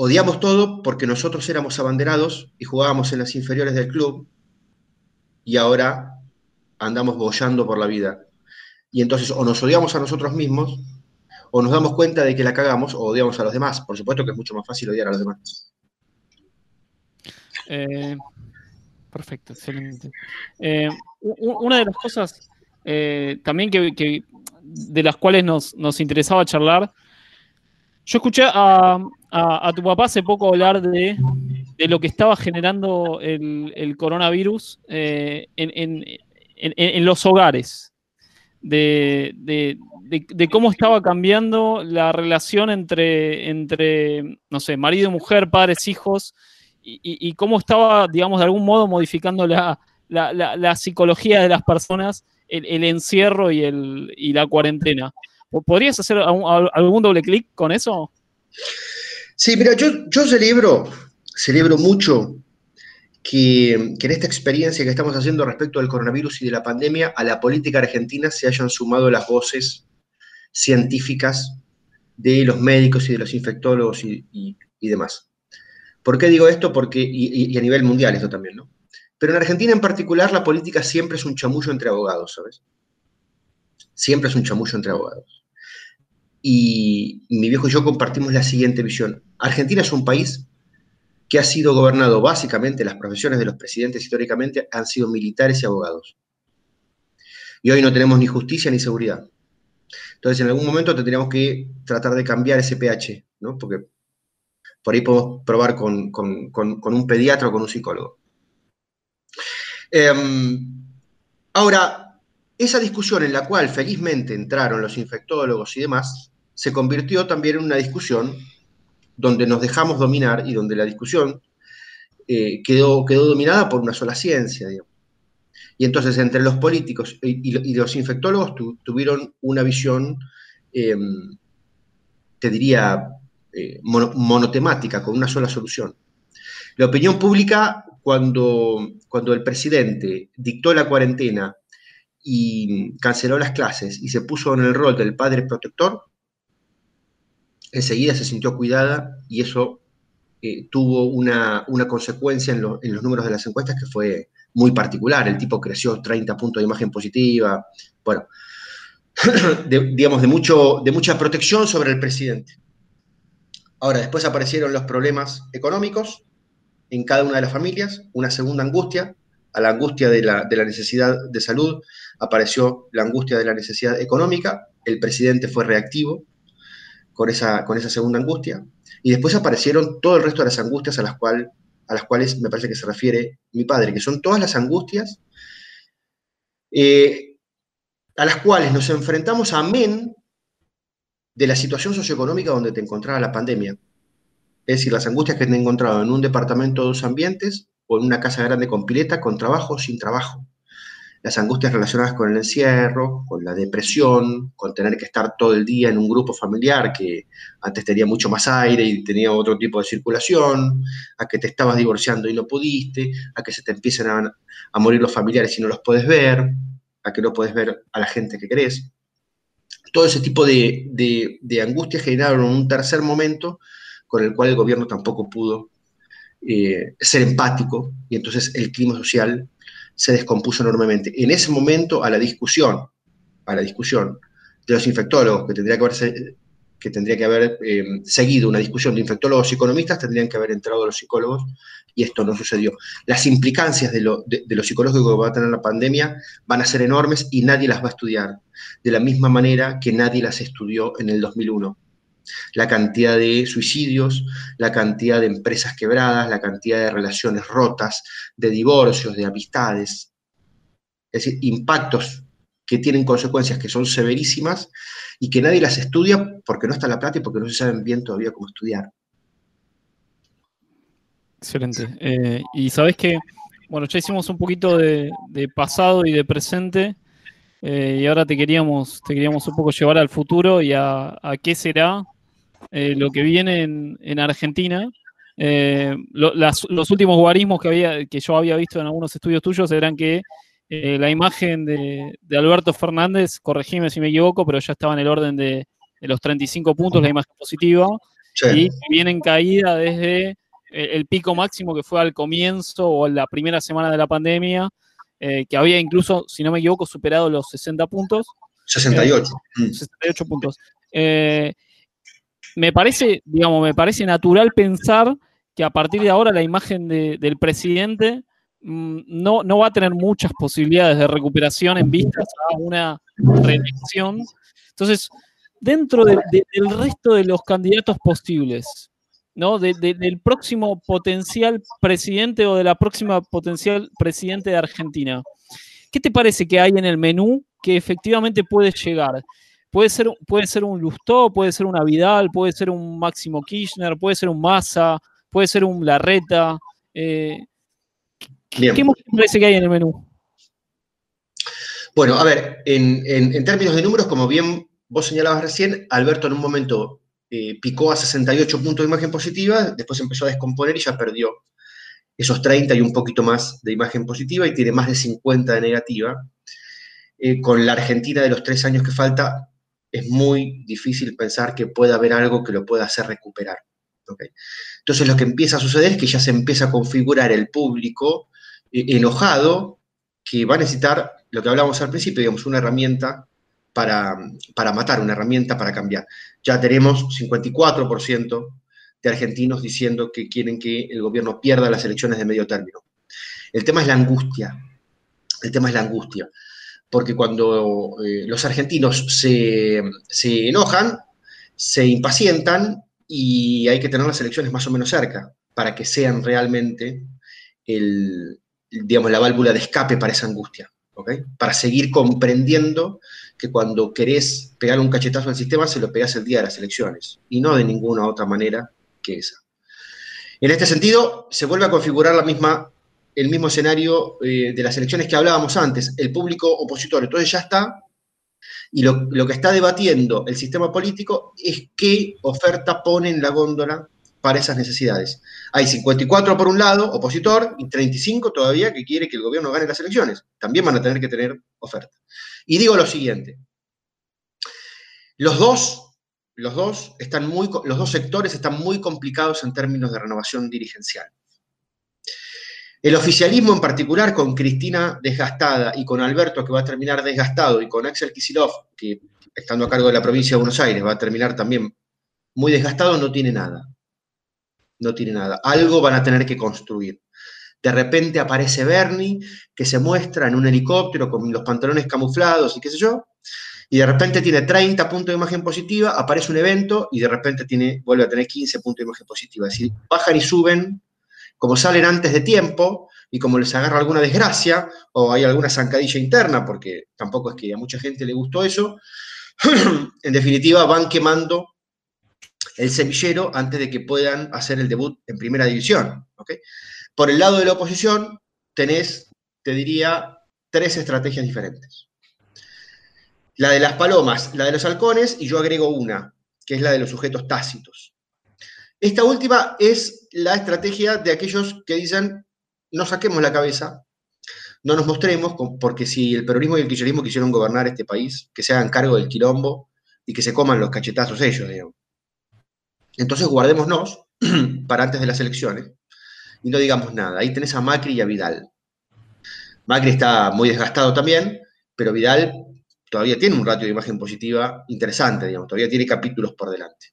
C: Odiamos todo porque nosotros éramos abanderados y jugábamos en las inferiores del club y ahora andamos bollando por la vida y entonces o nos odiamos a nosotros mismos, o nos damos cuenta de que la cagamos, o odiamos a los demás. Por supuesto que es mucho más fácil odiar a los demás.
B: Eh, perfecto, excelente. Eh, una de las cosas eh, también que, de las cuales nos, interesaba charlar, yo escuché a, tu papá hace poco hablar de, lo que estaba generando el, coronavirus en, los hogares de, cómo estaba cambiando la relación entre, entre, no sé, marido y mujer, padres, hijos, y, cómo estaba, digamos, de algún modo modificando la, psicología de las personas el, encierro y, el, y la cuarentena. ¿Podrías hacer algún, doble clic con eso?
C: Sí, mira, yo, celebro, celebro mucho que, en esta experiencia que estamos haciendo respecto del coronavirus y de la pandemia, a la política argentina se hayan sumado las voces científicas de los médicos y de los infectólogos y, demás. ¿Por qué digo esto? Porque, y, a nivel mundial esto también, ¿no? Pero en Argentina en particular la política siempre es un chamullo entre abogados, ¿sabes? Siempre es un chamullo entre abogados. Y mi viejo y yo compartimos la siguiente visión. Argentina es un país que ha sido gobernado básicamente, las profesiones de los presidentes históricamente han sido militares y abogados. Y hoy no tenemos ni justicia ni seguridad. Entonces, en algún momento tendríamos que tratar de cambiar ese pH, ¿no? Porque por ahí podemos probar con, un pediatra o con un psicólogo. Em, ahora, esa discusión en la cual felizmente entraron los infectólogos y demás, se convirtió también en una discusión donde nos dejamos dominar y donde la discusión eh, quedó, quedó dominada por una sola ciencia. Y entonces entre los políticos y, los infectólogos tuvieron una visión, em, te diría, eh, monotemática, con una sola solución. La opinión pública, cuando, cuando el presidente dictó la cuarentena y canceló las clases y se puso en el rol del padre protector, enseguida se sintió cuidada y eso eh, tuvo una, consecuencia en, los números de las encuestas que fue muy particular. El tipo creció 30 puntos de imagen positiva, bueno, digamos, de, mucho, de mucha protección sobre el presidente. Ahora, después aparecieron los problemas económicos en cada una de las familias, una segunda angustia, a la angustia de la, de la necesidad de salud apareció la angustia de la necesidad económica, el presidente fue reactivo, con esa, segunda angustia. Y después aparecieron todo el resto de las angustias a las, cual, a las cuales me parece que se refiere mi padre, que son todas las angustias eh, a las cuales nos enfrentamos amén de la situación socioeconómica donde te encontraba la pandemia. Es decir, las angustias que te he encontrado en un departamento de dos ambientes o en una casa grande con pileta, con trabajo o sin trabajo las angustias relacionadas con el encierro, con la depresión, con tener que estar todo el día en un grupo familiar que antes tenía mucho más aire y tenía otro tipo de circulación, a que te estabas divorciando y no pudiste, a que se te empiecen a, morir los familiares y no los puedes ver, a que no puedes ver a la gente que querés. Todo ese tipo de, de, angustias generaron un tercer momento con el cual el gobierno tampoco pudo eh, ser empático y entonces el clima social se descompuso enormemente. En ese momento, a la discusión, a la discusión de los infectólogos, que tendría que haber, que tendría que haber eh, seguido una discusión de infectólogos y economistas, tendrían que haber entrado los psicólogos, y esto no sucedió. Las implicancias de lo, de, lo psicológico que va a tener la pandemia van a ser enormes y nadie las va a estudiar, de la misma manera que nadie las estudió en el 2001 la cantidad de suicidios, la cantidad de empresas quebradas, la cantidad de relaciones rotas, de divorcios, de amistades. Es decir, impactos que tienen consecuencias que son severísimas y que nadie las estudia porque no está la plata y porque no se saben bien todavía cómo estudiar.
B: Excelente. Eh, y sabes que, bueno, ya hicimos un poquito de, pasado y de presente. Eh, y ahora te queríamos, te queríamos un poco llevar al futuro y a qué será eh, lo que viene en, Argentina. Eh, los últimos guarismos que, había, que yo había visto en algunos estudios tuyos eran que eh, la imagen de, Alberto Fernández, corregime si me equivoco, pero ya estaba en el orden de, los 35 puntos, la imagen positiva, y viene en caída desde el, pico máximo que fue al comienzo o en la primera semana de la pandemia, que había incluso, si no me equivoco, superado los 60 puntos.
C: 68.
B: 68 puntos me parece, digamos, me parece natural pensar que a partir de ahora la imagen del presidente mm, no, no, va a tener muchas posibilidades de recuperación en vistas a una reelección. Entonces, dentro del resto de los candidatos posibles, ¿no? del próximo potencial presidente o de la próxima potencial presidente de Argentina, ¿qué te parece que hay en el menú que efectivamente puede llegar? Puede ser, puede ser un Lustó, puede ser una Vidal, puede ser un Máximo Kirchner, puede ser un Massa, puede ser un Larreta. Eh, ¿Qué parece que hay en el menú?
C: Bueno, a ver, en, términos de números, como bien vos señalabas recién, Alberto en un momento eh, picó a 68 puntos de imagen positiva, después empezó a descomponer y ya perdió esos 30 y un poquito más de imagen positiva y tiene más de 50 de negativa. Eh, con la Argentina de los tres años que falta, es muy difícil pensar que pueda haber algo que lo pueda hacer recuperar. Entonces lo que empieza a suceder es que ya se empieza a configurar el público eh, enojado que va a necesitar, lo que hablábamos al principio, digamos, una herramienta para, para matar, una herramienta para cambiar. Ya tenemos 54% de argentinos diciendo que quieren que el gobierno pierda las elecciones de medio término. El tema es la angustia. El tema es la angustia. Porque cuando eh, los argentinos se, enojan, se impacientan y hay que tener las elecciones más o menos cerca para que sean realmente el, digamos, la válvula de escape para esa angustia. Para seguir comprendiendo que cuando querés pegar un cachetazo al sistema, se lo pegás el día de las elecciones, y no de ninguna otra manera esa. En este sentido, se vuelve a configurar la misma, el mismo escenario eh, de las elecciones que hablábamos antes, el público opositor. Entonces ya está, y lo, que está debatiendo el sistema político es qué oferta pone en la góndola para esas necesidades. Hay 54 por un lado, opositor, y 35 todavía que quiere que el gobierno gane las elecciones. También van a tener que tener oferta. Y digo lo siguiente, los dos los dos, están muy, los dos sectores están muy complicados en términos de renovación dirigencial. El oficialismo en particular, con Cristina desgastada y con Alberto que va a terminar desgastado y con Axel Kisilov, que estando a cargo de la provincia de Buenos Aires va a terminar también muy desgastado, no tiene nada. No tiene nada. Algo van a tener que construir. De repente aparece Bernie, que se muestra en un helicóptero con los pantalones camuflados y qué sé yo, y de repente tiene 30 puntos de imagen positiva, aparece un evento y de repente tiene, vuelve a tener 15 puntos de imagen positiva. Es decir, bajan y suben, como salen antes de tiempo y como les agarra alguna desgracia o hay alguna zancadilla interna, porque tampoco es que a mucha gente le gustó eso, en definitiva van quemando el semillero antes de que puedan hacer el debut en primera división. Por el lado de la oposición tenés, te diría, tres estrategias diferentes la de las palomas, la de los halcones, y yo agrego una, que es la de los sujetos tácitos. Esta última es la estrategia de aquellos que dicen, no saquemos la cabeza, no nos mostremos, porque si el peronismo y el kirchnerismo quisieron gobernar este país, que se hagan cargo del quilombo y que se coman los cachetazos ellos, digamos. Entonces guardémonos para antes de las elecciones y no digamos nada. Ahí tenés a Macri y a Vidal. Macri está muy desgastado también, pero Vidal todavía tiene un ratio de imagen positiva interesante, digamos, todavía tiene capítulos por delante.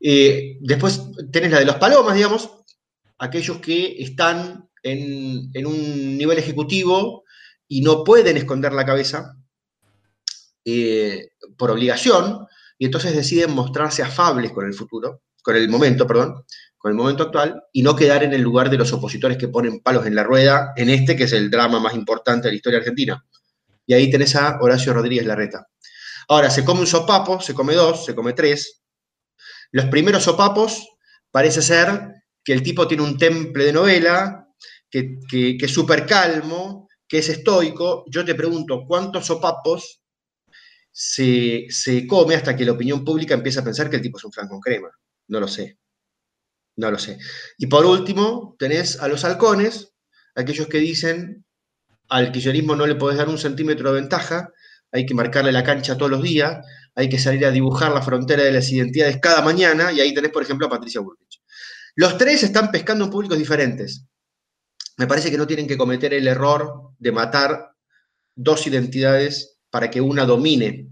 C: Eh, después tenés la de los palomas, digamos, aquellos que están en, un nivel ejecutivo y no pueden esconder la cabeza eh, por obligación, y entonces deciden mostrarse afables con el futuro, con el momento, perdón, con el momento actual, y no quedar en el lugar de los opositores que ponen palos en la rueda, en este que es el drama más importante de la historia argentina y ahí tenés a Horacio Rodríguez Larreta. Ahora, se come un sopapo, se come dos, se come tres. Los primeros sopapos parece ser que el tipo tiene un temple de novela, que, es súper calmo, que es estoico. Yo te pregunto, ¿cuántos sopapos se, se, come hasta que la opinión pública empieza a pensar que el tipo es un flan con crema? No lo sé. No lo sé. Y por último, tenés a los halcones, aquellos que dicen al kirchnerismo no le podés dar un centímetro de ventaja, hay que marcarle la cancha todos los días, hay que salir a dibujar la frontera de las identidades cada mañana, y ahí tenés, por ejemplo, a Patricia Bullrich. Los tres están pescando en públicos diferentes. Me parece que no tienen que cometer el error de matar dos identidades para que una domine.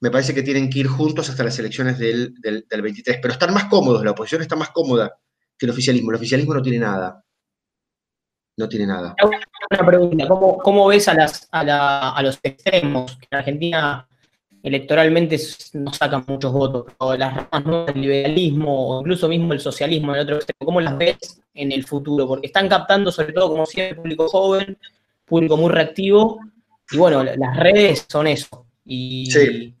C: Me parece que tienen que ir juntos hasta las elecciones del, del 23, pero están más cómodos, la oposición está más cómoda que el oficialismo. El oficialismo no tiene nada no tiene nada.
A: Una pregunta, ¿cómo, ves a, las, a, los extremos? Que en Argentina electoralmente no sacan muchos votos, o las ramas nuevas del liberalismo, o incluso mismo el socialismo en el otro extremo, ¿cómo las ves en el futuro? Porque están captando sobre todo, como siempre, público joven, público muy reactivo, y bueno, las redes son eso. Y,
C: sí.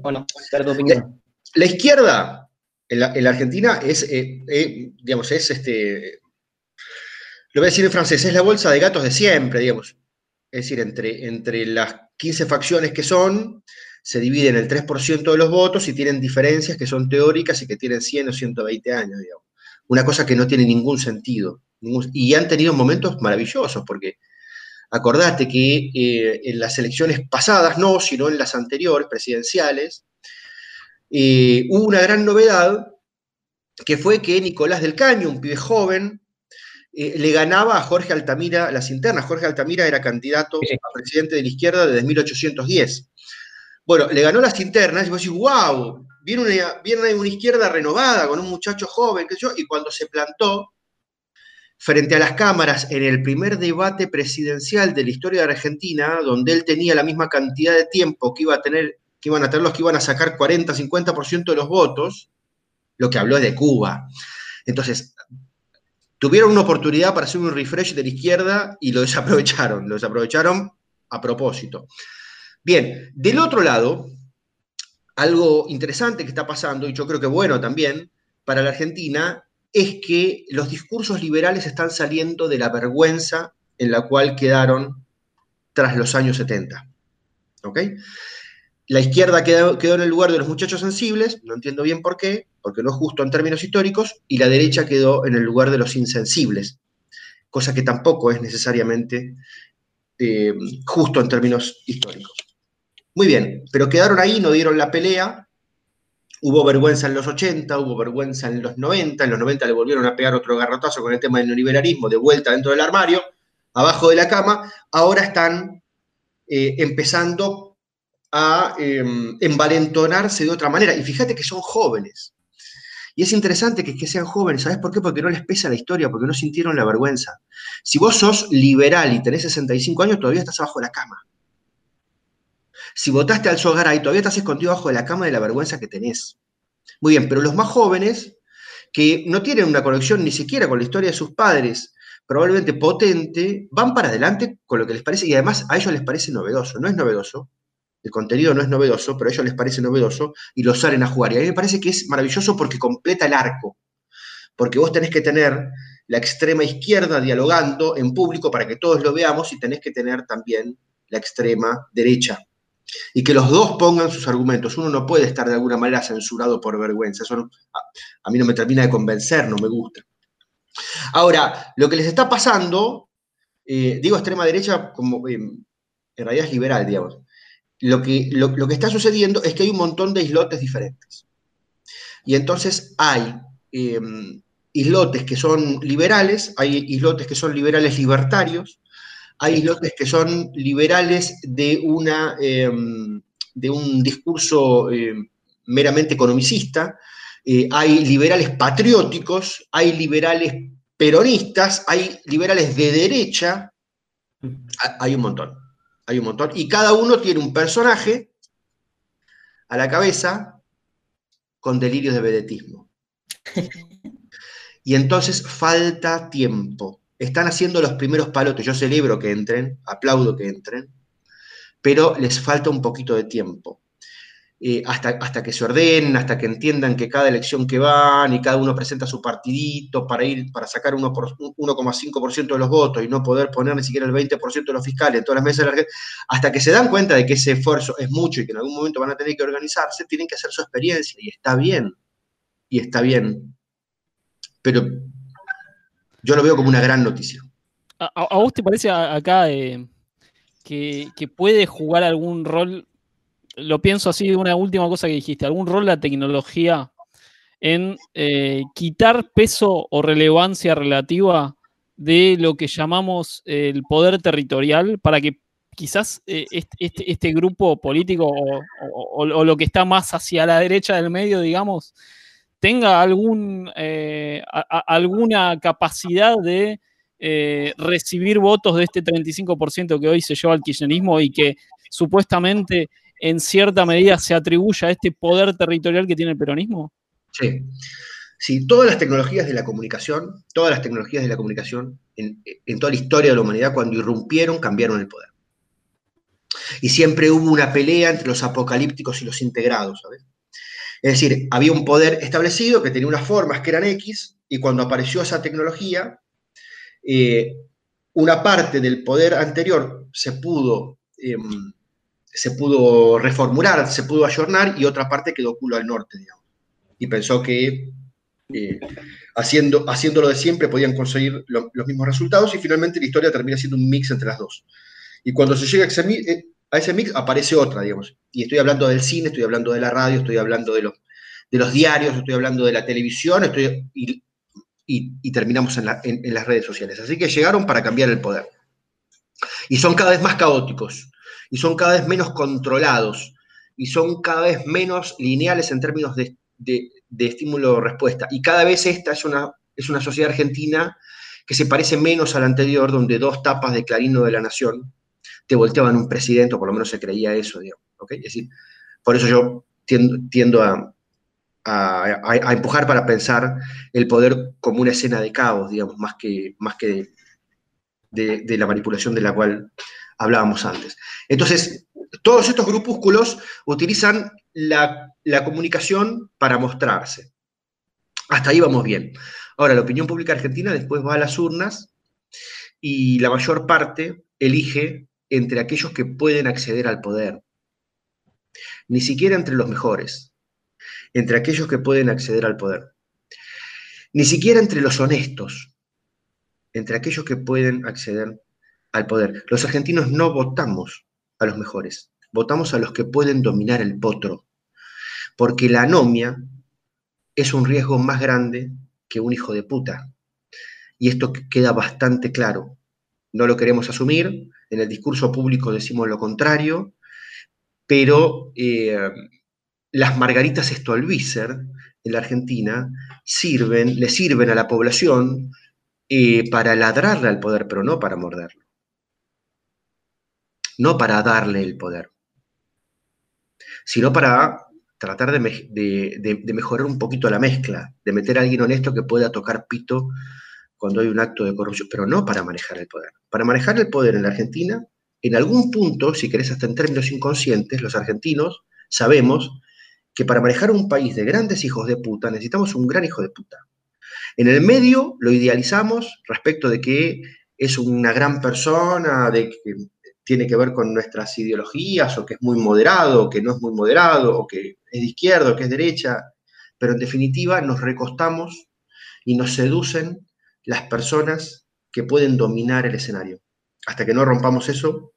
A: bueno, tu opinión.
C: La, izquierda en la, Argentina es, eh, eh, digamos, es este, lo voy a decir en francés, es la bolsa de gatos de siempre, digamos. es decir, entre, entre las 15 facciones que son, se dividen el 3% de los votos y tienen diferencias que son teóricas y que tienen 100 o 120 años, digamos. Una cosa que no tiene ningún sentido. y han tenido momentos maravillosos, porque acordate que eh, en las elecciones pasadas, no, sino en las anteriores, presidenciales, eh, hubo una gran novedad, que fue que Nicolás del Caño, un pibe joven, eh, le ganaba a Jorge Altamira las internas. Jorge Altamira era candidato a presidente de la izquierda desde 1810. Bueno, le ganó las internas y vos decís, wow, viene una, viene una izquierda renovada con un muchacho joven, qué sé yo, y cuando se plantó frente a las cámaras en el primer debate presidencial de la historia de Argentina, donde él tenía la misma cantidad de tiempo que, iba a tener, que iban a tener los que iban a sacar 40, 50% de los votos, lo que habló es de Cuba. Entonces, tuvieron una oportunidad para hacer un refresh de la izquierda y lo desaprovecharon, lo desaprovecharon a propósito. Bien, del otro lado, algo interesante que está pasando, y yo creo que bueno también para la Argentina, es que los discursos liberales están saliendo de la vergüenza en la cual quedaron tras los años 70. ¿Ok? La izquierda quedó, en el lugar de los muchachos sensibles, no entiendo bien por qué, porque no es justo en términos históricos, y la derecha quedó en el lugar de los insensibles, cosa que tampoco es necesariamente eh, justo en términos históricos. Muy bien, pero quedaron ahí, no dieron la pelea. Hubo vergüenza en los 80, hubo vergüenza en los 90, en los 90 le volvieron a pegar otro garrotazo con el tema del neoliberalismo, de vuelta dentro del armario, abajo de la cama. Ahora están eh, empezando a em, envalentonarse de otra manera. Y fíjate que son jóvenes. Y es interesante que, que, sean jóvenes, ¿sabes por qué? Porque no les pesa la historia, porque no sintieron la vergüenza. Si vos sos liberal y tenés 65 años, todavía estás abajo de la cama. Si votaste al Sogaray, todavía estás escondido bajo de la cama de la vergüenza que tenés. Muy bien, pero los más jóvenes, que no tienen una conexión ni siquiera con la historia de sus padres, probablemente potente, van para adelante con lo que les parece y además a ellos les parece novedoso. No es novedoso, el contenido no es novedoso, pero a ellos les parece novedoso y lo salen a jugar. Y a mí me parece que es maravilloso porque completa el arco. Porque vos tenés que tener la extrema izquierda dialogando en público para que todos lo veamos y tenés que tener también la extrema derecha y que los dos pongan sus argumentos. Uno no puede estar de alguna manera censurado por vergüenza. Eso a, mí no me termina de convencer, no me gusta. Ahora, lo que les está pasando, eh, digo extrema derecha como eh, en realidad es liberal, digamos. Lo que, lo, que está sucediendo es que hay un montón de islotes diferentes. Y entonces hay em, islotes que son liberales, hay islotes que son liberales libertarios, hay islotes que son liberales de, una, em, de un discurso em, meramente economicista, eh, hay liberales patrióticos, hay liberales peronistas, hay liberales de derecha, hay un montón, hay un montón, y cada uno tiene un personaje a la cabeza con delirios de vedetismo. Y entonces falta tiempo están haciendo los primeros palotes. Yo celebro que entren, aplaudo que entren, pero les falta un poquito de tiempo. Eh, hasta, hasta, que se ordenen, hasta que entiendan que cada elección que van y cada uno presenta su partidito para ir, para sacar 1,5% de los votos y no poder poner ni siquiera el 20% de los fiscales en todas las mesas de la hasta que se dan cuenta de que ese esfuerzo es mucho y que en algún momento van a tener que organizarse, tienen que hacer su experiencia y está bien, y está bien. Pero yo lo veo como una gran noticia.
B: ¿A, vos te parece acá eh, que, puede jugar algún rol? Lo pienso así, una última cosa que dijiste, algún rol la tecnología en eh, quitar peso o relevancia relativa de lo que llamamos el poder territorial para que quizás eh, este, este, grupo político o, lo que está más hacia la derecha del medio, digamos, tenga algún, eh, alguna capacidad de eh, recibir votos de este 35% que hoy se lleva al kirchnerismo y que supuestamente en cierta medida se atribuye a este poder territorial que tiene el peronismo?
C: Sí. Sí, todas las tecnologías de la comunicación, todas las tecnologías de la comunicación en, en toda la historia de la humanidad, cuando irrumpieron, cambiaron el poder. Y siempre hubo una pelea entre los apocalípticos y los integrados, ¿sabes? Es decir, había un poder establecido que tenía unas formas que eran X, y cuando apareció esa tecnología, eh, una parte del poder anterior se pudo, em, se pudo reformular, se pudo ayornar y otra parte quedó culo al norte, digamos. Y pensó que eh, haciendo, haciéndolo de siempre podían conseguir los mismos resultados y finalmente la historia termina siendo un mix entre las dos. Y cuando se llega a ese, eh, a ese mix aparece otra, digamos. Y estoy hablando del cine, estoy hablando de la radio, estoy hablando de los, de diarios, estoy hablando de la televisión, y, terminamos en, las redes sociales. Así que llegaron para cambiar el poder. Y son cada vez más caóticos, y son cada vez menos controlados, y son cada vez menos lineales en términos de, de estímulo-respuesta. Y cada vez esta es una, es una sociedad argentina que se parece menos a la anterior, donde dos tapas de Clarino de la Nación te volteaban un presidente, o por lo menos se creía eso, digamos. Es decir, por eso yo tiendo, a, empujar para pensar el poder como una escena de caos, digamos, más que, más que de la manipulación de la cual hablábamos antes. Entonces, todos estos grupúsculos utilizan la, comunicación para mostrarse. Hasta ahí vamos bien. Ahora, la opinión pública argentina después va a las urnas y la mayor parte elige entre aquellos que pueden acceder al poder. Ni siquiera entre los mejores, entre aquellos que pueden acceder al poder. Ni siquiera entre los honestos, entre aquellos que pueden acceder al poder. Los argentinos no votamos a los mejores, votamos a los que pueden dominar el potro, porque la anomia es un riesgo más grande que un hijo de puta. Y esto queda bastante claro. No lo queremos asumir, en el discurso público decimos lo contrario, pero eh, las margaritas Stolbizer en la Argentina sirven, le sirven a la población eh, para ladrarle al poder, pero no para morderlo. No para darle el poder, sino para tratar de, mejorar un poquito la mezcla, de meter a alguien honesto que pueda tocar pito cuando hay un acto de corrupción, pero no para manejar el poder. Para manejar el poder en la Argentina, en algún punto, si querés hasta en términos inconscientes, los argentinos sabemos que para manejar un país de grandes hijos de puta necesitamos un gran hijo de puta. En el medio lo idealizamos respecto de que es una gran persona, de que tiene que ver con nuestras ideologías, o que es muy moderado, o que no es muy moderado, o que es de izquierda, o que es derecha, pero en definitiva nos recostamos y nos seducen las personas que pueden dominar el escenario. Hasta que no rompamos eso,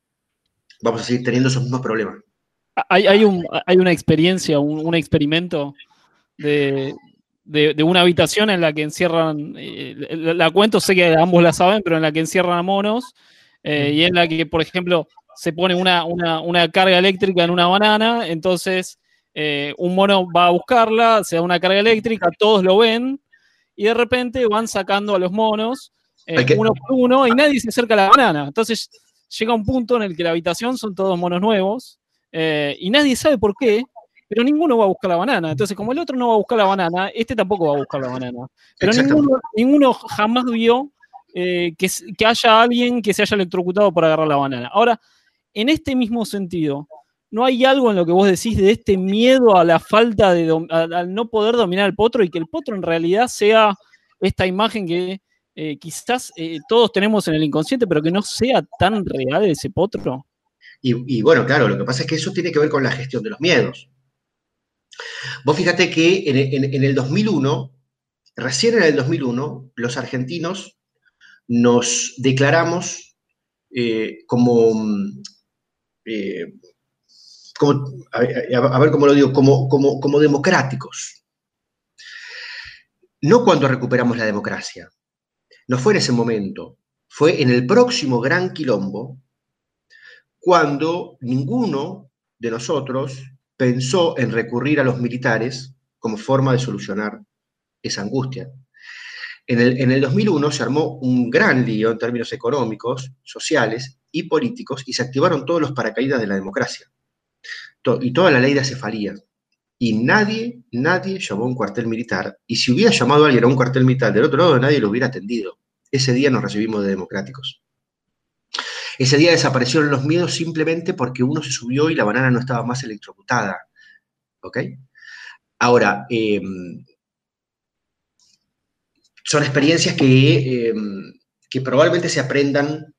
C: vamos a seguir teniendo esos mismos problemas.
B: Hay, hay, una experiencia, un, experimento de, una habitación en la que encierran, eh, la cuento, sé que ambos la saben, pero en la que encierran a monos eh, y en la que, por ejemplo, se pone una, carga eléctrica en una banana, entonces eh, un mono va a buscarla, se da una carga eléctrica, todos lo ven, y de repente van sacando a los monos eh, uno por uno y nadie se acerca a la banana. Entonces llega un punto en el que la habitación son todos monos nuevos y nadie sabe por qué, pero ninguno va a buscar la banana. Entonces, como el otro no va a buscar la banana, este tampoco va a buscar la banana. Pero ninguno, ninguno jamás vio eh, que, haya alguien que se haya electrocutado por agarrar la banana. Ahora, en este mismo sentido, ¿no hay algo en lo que vos decís de este miedo a la falta de, al no poder dominar el potro y que el potro en realidad sea esta imagen que eh, quizás eh, todos tenemos en el inconsciente, pero que no sea tan real ese potro?
C: Y, bueno, claro, lo que pasa es que eso tiene que ver con la gestión de los miedos. Vos fíjate que en el 2001, recién en el 2001, los argentinos nos declaramos eh, como, eh, a, ver cómo lo digo, como, como, como democráticos. No cuando recuperamos la democracia, no fue en ese momento, fue en el próximo gran quilombo, cuando ninguno de nosotros pensó en recurrir a los militares como forma de solucionar esa angustia. En el, 2001 se armó un gran lío en términos económicos, sociales y políticos y se activaron todos los paracaídas de la democracia y toda la ley de acefalía. Y nadie, nadie llamó a un cuartel militar. Y si hubiera llamado a alguien a un cuartel militar del otro lado, nadie lo hubiera atendido. Ese día nos recibimos de democráticos. Ese día desaparecieron los miedos simplemente porque uno se subió y la banana no estaba más electrocutada. ¿Ok? Ahora, em, son experiencias que, em, que probablemente se aprendan,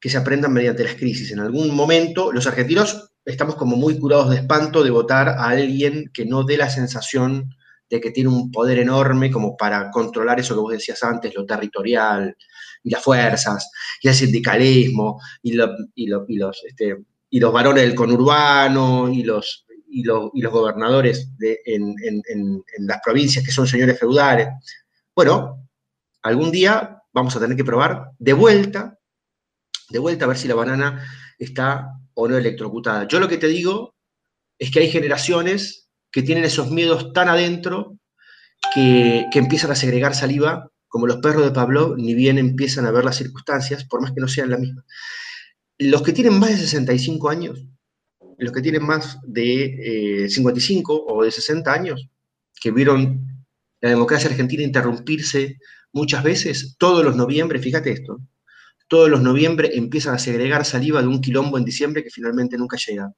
C: que se aprendan mediante las crisis. En algún momento, los argentinos estamos como muy curados de espanto de votar a alguien que no dé la sensación de que tiene un poder enorme como para controlar eso que vos decías antes, lo territorial y las fuerzas, y el sindicalismo, y, y, los, este, y los varones del conurbano, y los, y los, gobernadores de, en, las provincias que son señores feudales. Bueno, algún día vamos a tener que probar de vuelta, de vuelta a ver si la banana está o no electrocutada. Yo lo que te digo es que hay generaciones que tienen esos miedos tan adentro que, empiezan a segregar saliva, como los perros de Pablo, ni bien empiezan a ver las circunstancias, por más que no sean la misma. Los que tienen más de 65 años, los que tienen más de 55 eh, o de 60 años, que vieron la democracia argentina interrumpirse muchas veces, todos los noviembre, fíjate esto, todos los noviembre empiezan a segregar saliva de un quilombo en diciembre que finalmente nunca llega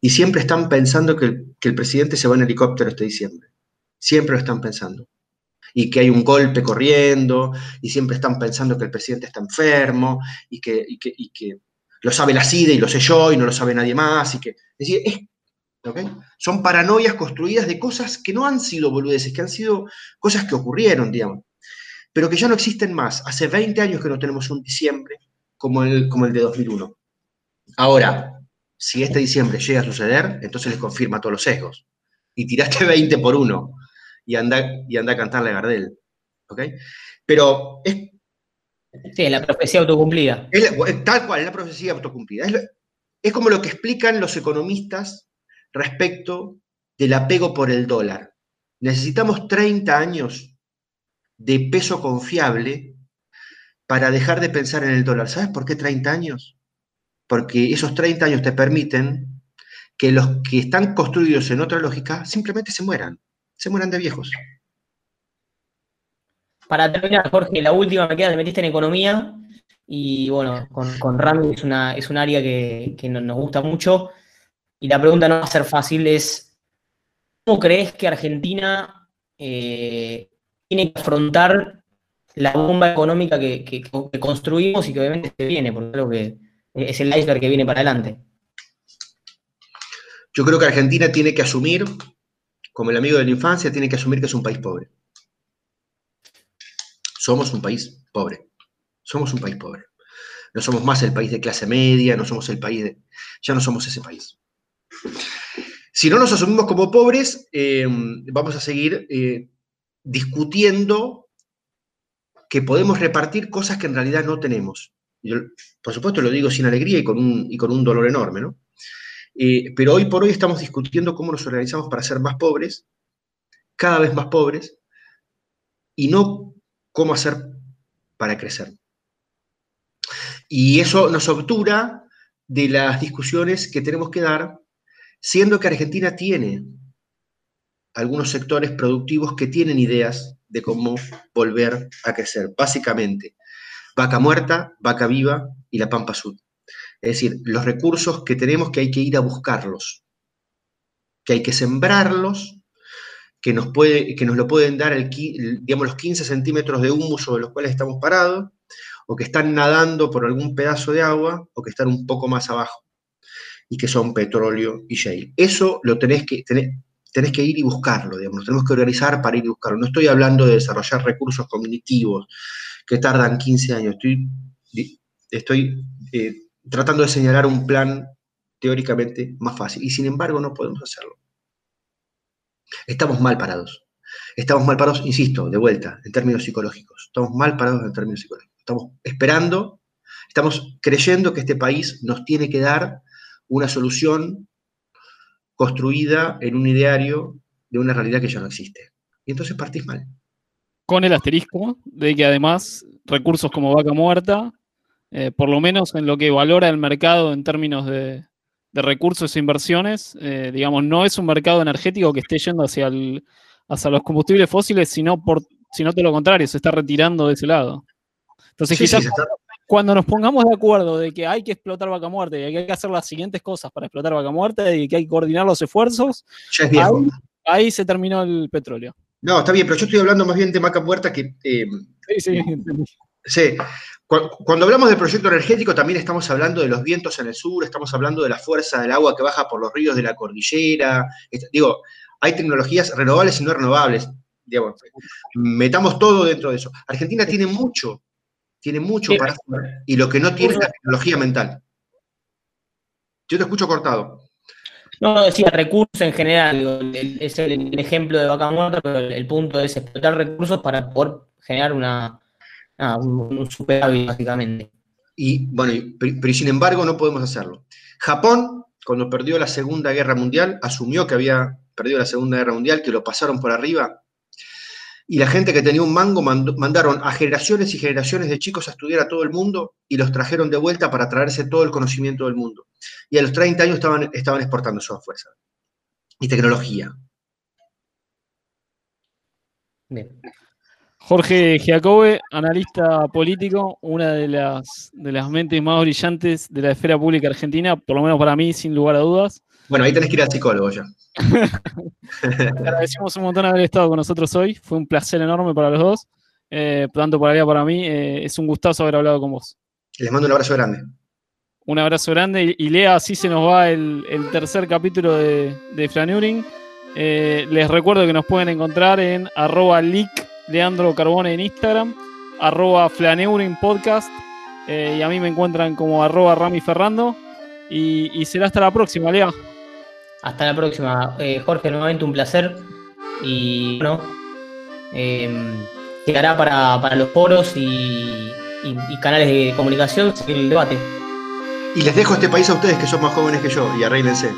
C: y siempre están pensando que el, presidente se va en helicóptero este diciembre. Siempre lo están pensando. Y que hay un golpe corriendo, y siempre están pensando que el presidente está enfermo, y que, lo sabe la CIDE y lo sé yo, y no lo sabe nadie más. Y que, es son paranoias construidas de cosas que no han sido boludeces, que han sido cosas que ocurrieron, digamos, pero que ya no existen más. Hace 20 años que no tenemos un diciembre como el, como el de 2001. Ahora, si este diciembre llega a suceder, entonces les confirma todos los sesgos. Y tiraste 20 por uno y anda, y anda a cantarle a Gardel. ¿Ok? Pero es.
A: Sí, la profecía autocumplida.
C: tal cual, es la profecía autocumplida. Es, es como lo que explican los economistas respecto del apego por el dólar. Necesitamos 30 años de peso confiable para dejar de pensar en el dólar. ¿Sabes por qué 30 años? porque esos 30 años te permiten que los que están construidos en otra lógica simplemente se mueran, se mueran de viejos.
A: Para terminar, Jorge, la última me queda, te metiste en economía y bueno, con, con Rami es, una, es un área que, nos gusta mucho y la pregunta no va a ser fácil, es ¿cómo crees que Argentina eh, tiene que afrontar la bomba económica que, construimos y que obviamente se viene? Porque creo que es el iceberg que viene para adelante.
C: Yo creo que Argentina tiene que asumir, como el amigo de la infancia, tiene que asumir que es un país pobre. Somos un país pobre. Somos un país pobre. No somos más el país de clase media, no somos el país de... Ya no somos ese país. Si no nos asumimos como pobres, eh, vamos a seguir eh, discutiendo que podemos repartir cosas que en realidad no tenemos. Yo, por supuesto, lo digo sin alegría y con un, y con un dolor enorme, ¿no? Eh, pero hoy por hoy estamos discutiendo cómo nos organizamos para ser más pobres, cada vez más pobres, y no cómo hacer para crecer. Y eso nos obtura de las discusiones que tenemos que dar, siendo que Argentina tiene algunos sectores productivos que tienen ideas de cómo volver a crecer. Básicamente, vaca muerta, vaca viva y la pampa azul. Es decir, los recursos que tenemos que hay que ir a buscarlos, que hay que sembrarlos, que nos, puede, que nos lo pueden dar el, los 15 centímetros de humus sobre los cuales estamos parados, o que están nadando por algún pedazo de agua, o que están un poco más abajo, y que son petróleo y shale. Eso lo tenés que, que ir y buscarlo, digamos, tenemos que organizar para ir y buscarlo. No estoy hablando de desarrollar recursos cognitivos, que tardan 15 años. Estoy, estoy eh, tratando de señalar un plan teóricamente más fácil y sin embargo no podemos hacerlo. Estamos mal parados. Estamos mal parados, insisto, de vuelta, en términos psicológicos. Estamos mal parados en términos psicológicos. Estamos esperando, estamos creyendo que este país nos tiene que dar una solución construida en un ideario de una realidad que ya no existe. Y entonces partís mal
B: con el asterisco de que además recursos como vaca muerta, eh, por lo menos en lo que valora el mercado en términos de, recursos e inversiones, eh, digamos, no es un mercado energético que esté yendo hacia, hacia los combustibles fósiles, sino, por, sino todo lo contrario, se está retirando de ese lado. Entonces, quizás cuando nos pongamos de acuerdo de que hay que explotar vaca muerta y que hay que hacer las siguientes cosas para explotar vaca muerta y que hay que coordinar los esfuerzos, ahí se terminó el petróleo.
C: No, está bien, pero yo estoy hablando más bien de Maca Muerta que... Eh,
B: sí, sí,
C: Sí. Cuando hablamos del proyecto energético, también estamos hablando de los vientos en el sur, estamos hablando de la fuerza del agua que baja por los ríos de la cordillera. Digo, hay tecnologías renovables y no renovables. metamos todo dentro de eso. Argentina tiene mucho, tiene mucho para hacer, y lo que no tiene es la tecnología mental. Yo te escucho cortado.
A: No, decía recursos en general, es el, ejemplo de vaca muerta, pero el, punto es explotar recursos para poder generar una, un, superávit, básicamente.
C: Y bueno, pero, sin embargo no podemos hacerlo. Japón, cuando perdió la Segunda Guerra Mundial, asumió que había perdido la Segunda Guerra Mundial, que lo pasaron por arriba, y la gente que tenía un mango mandaron a generaciones y generaciones de chicos a estudiar a todo el mundo y los trajeron de vuelta para traerse todo el conocimiento del mundo. Y a los 30 años estaban, estaban exportando software y tecnología.
B: Jorge Giacobbe, analista político, una de las, de las mentes más brillantes de la esfera pública argentina, por lo menos para mí, sin lugar a dudas.
C: Bueno, ahí tenés que ir al psicólogo ya.
B: agradecemos un montón haber estado con nosotros hoy. Fue un placer enorme para los dos. Eh, tanto para ella para mí. Eh, es un gustazo haber hablado con vos.
C: Les mando un abrazo grande.
B: Un abrazo grande. Y, Lea, así se nos va el, tercer capítulo de, de Flanuring. Eh, les recuerdo que nos pueden encontrar en arroba leak Leandro Carbone en Instagram, arroba Flaneuring Podcast. y a mí me encuentran como arroba Rami Ferrando. Y, y será hasta la próxima, Lea.
A: Hasta la próxima. Eh, Jorge, nuevamente un placer. Y bueno, eh, llegará para, los foros y, canales de comunicación seguir el debate.
C: Y les dejo este país a ustedes que son más jóvenes que yo y arréglense.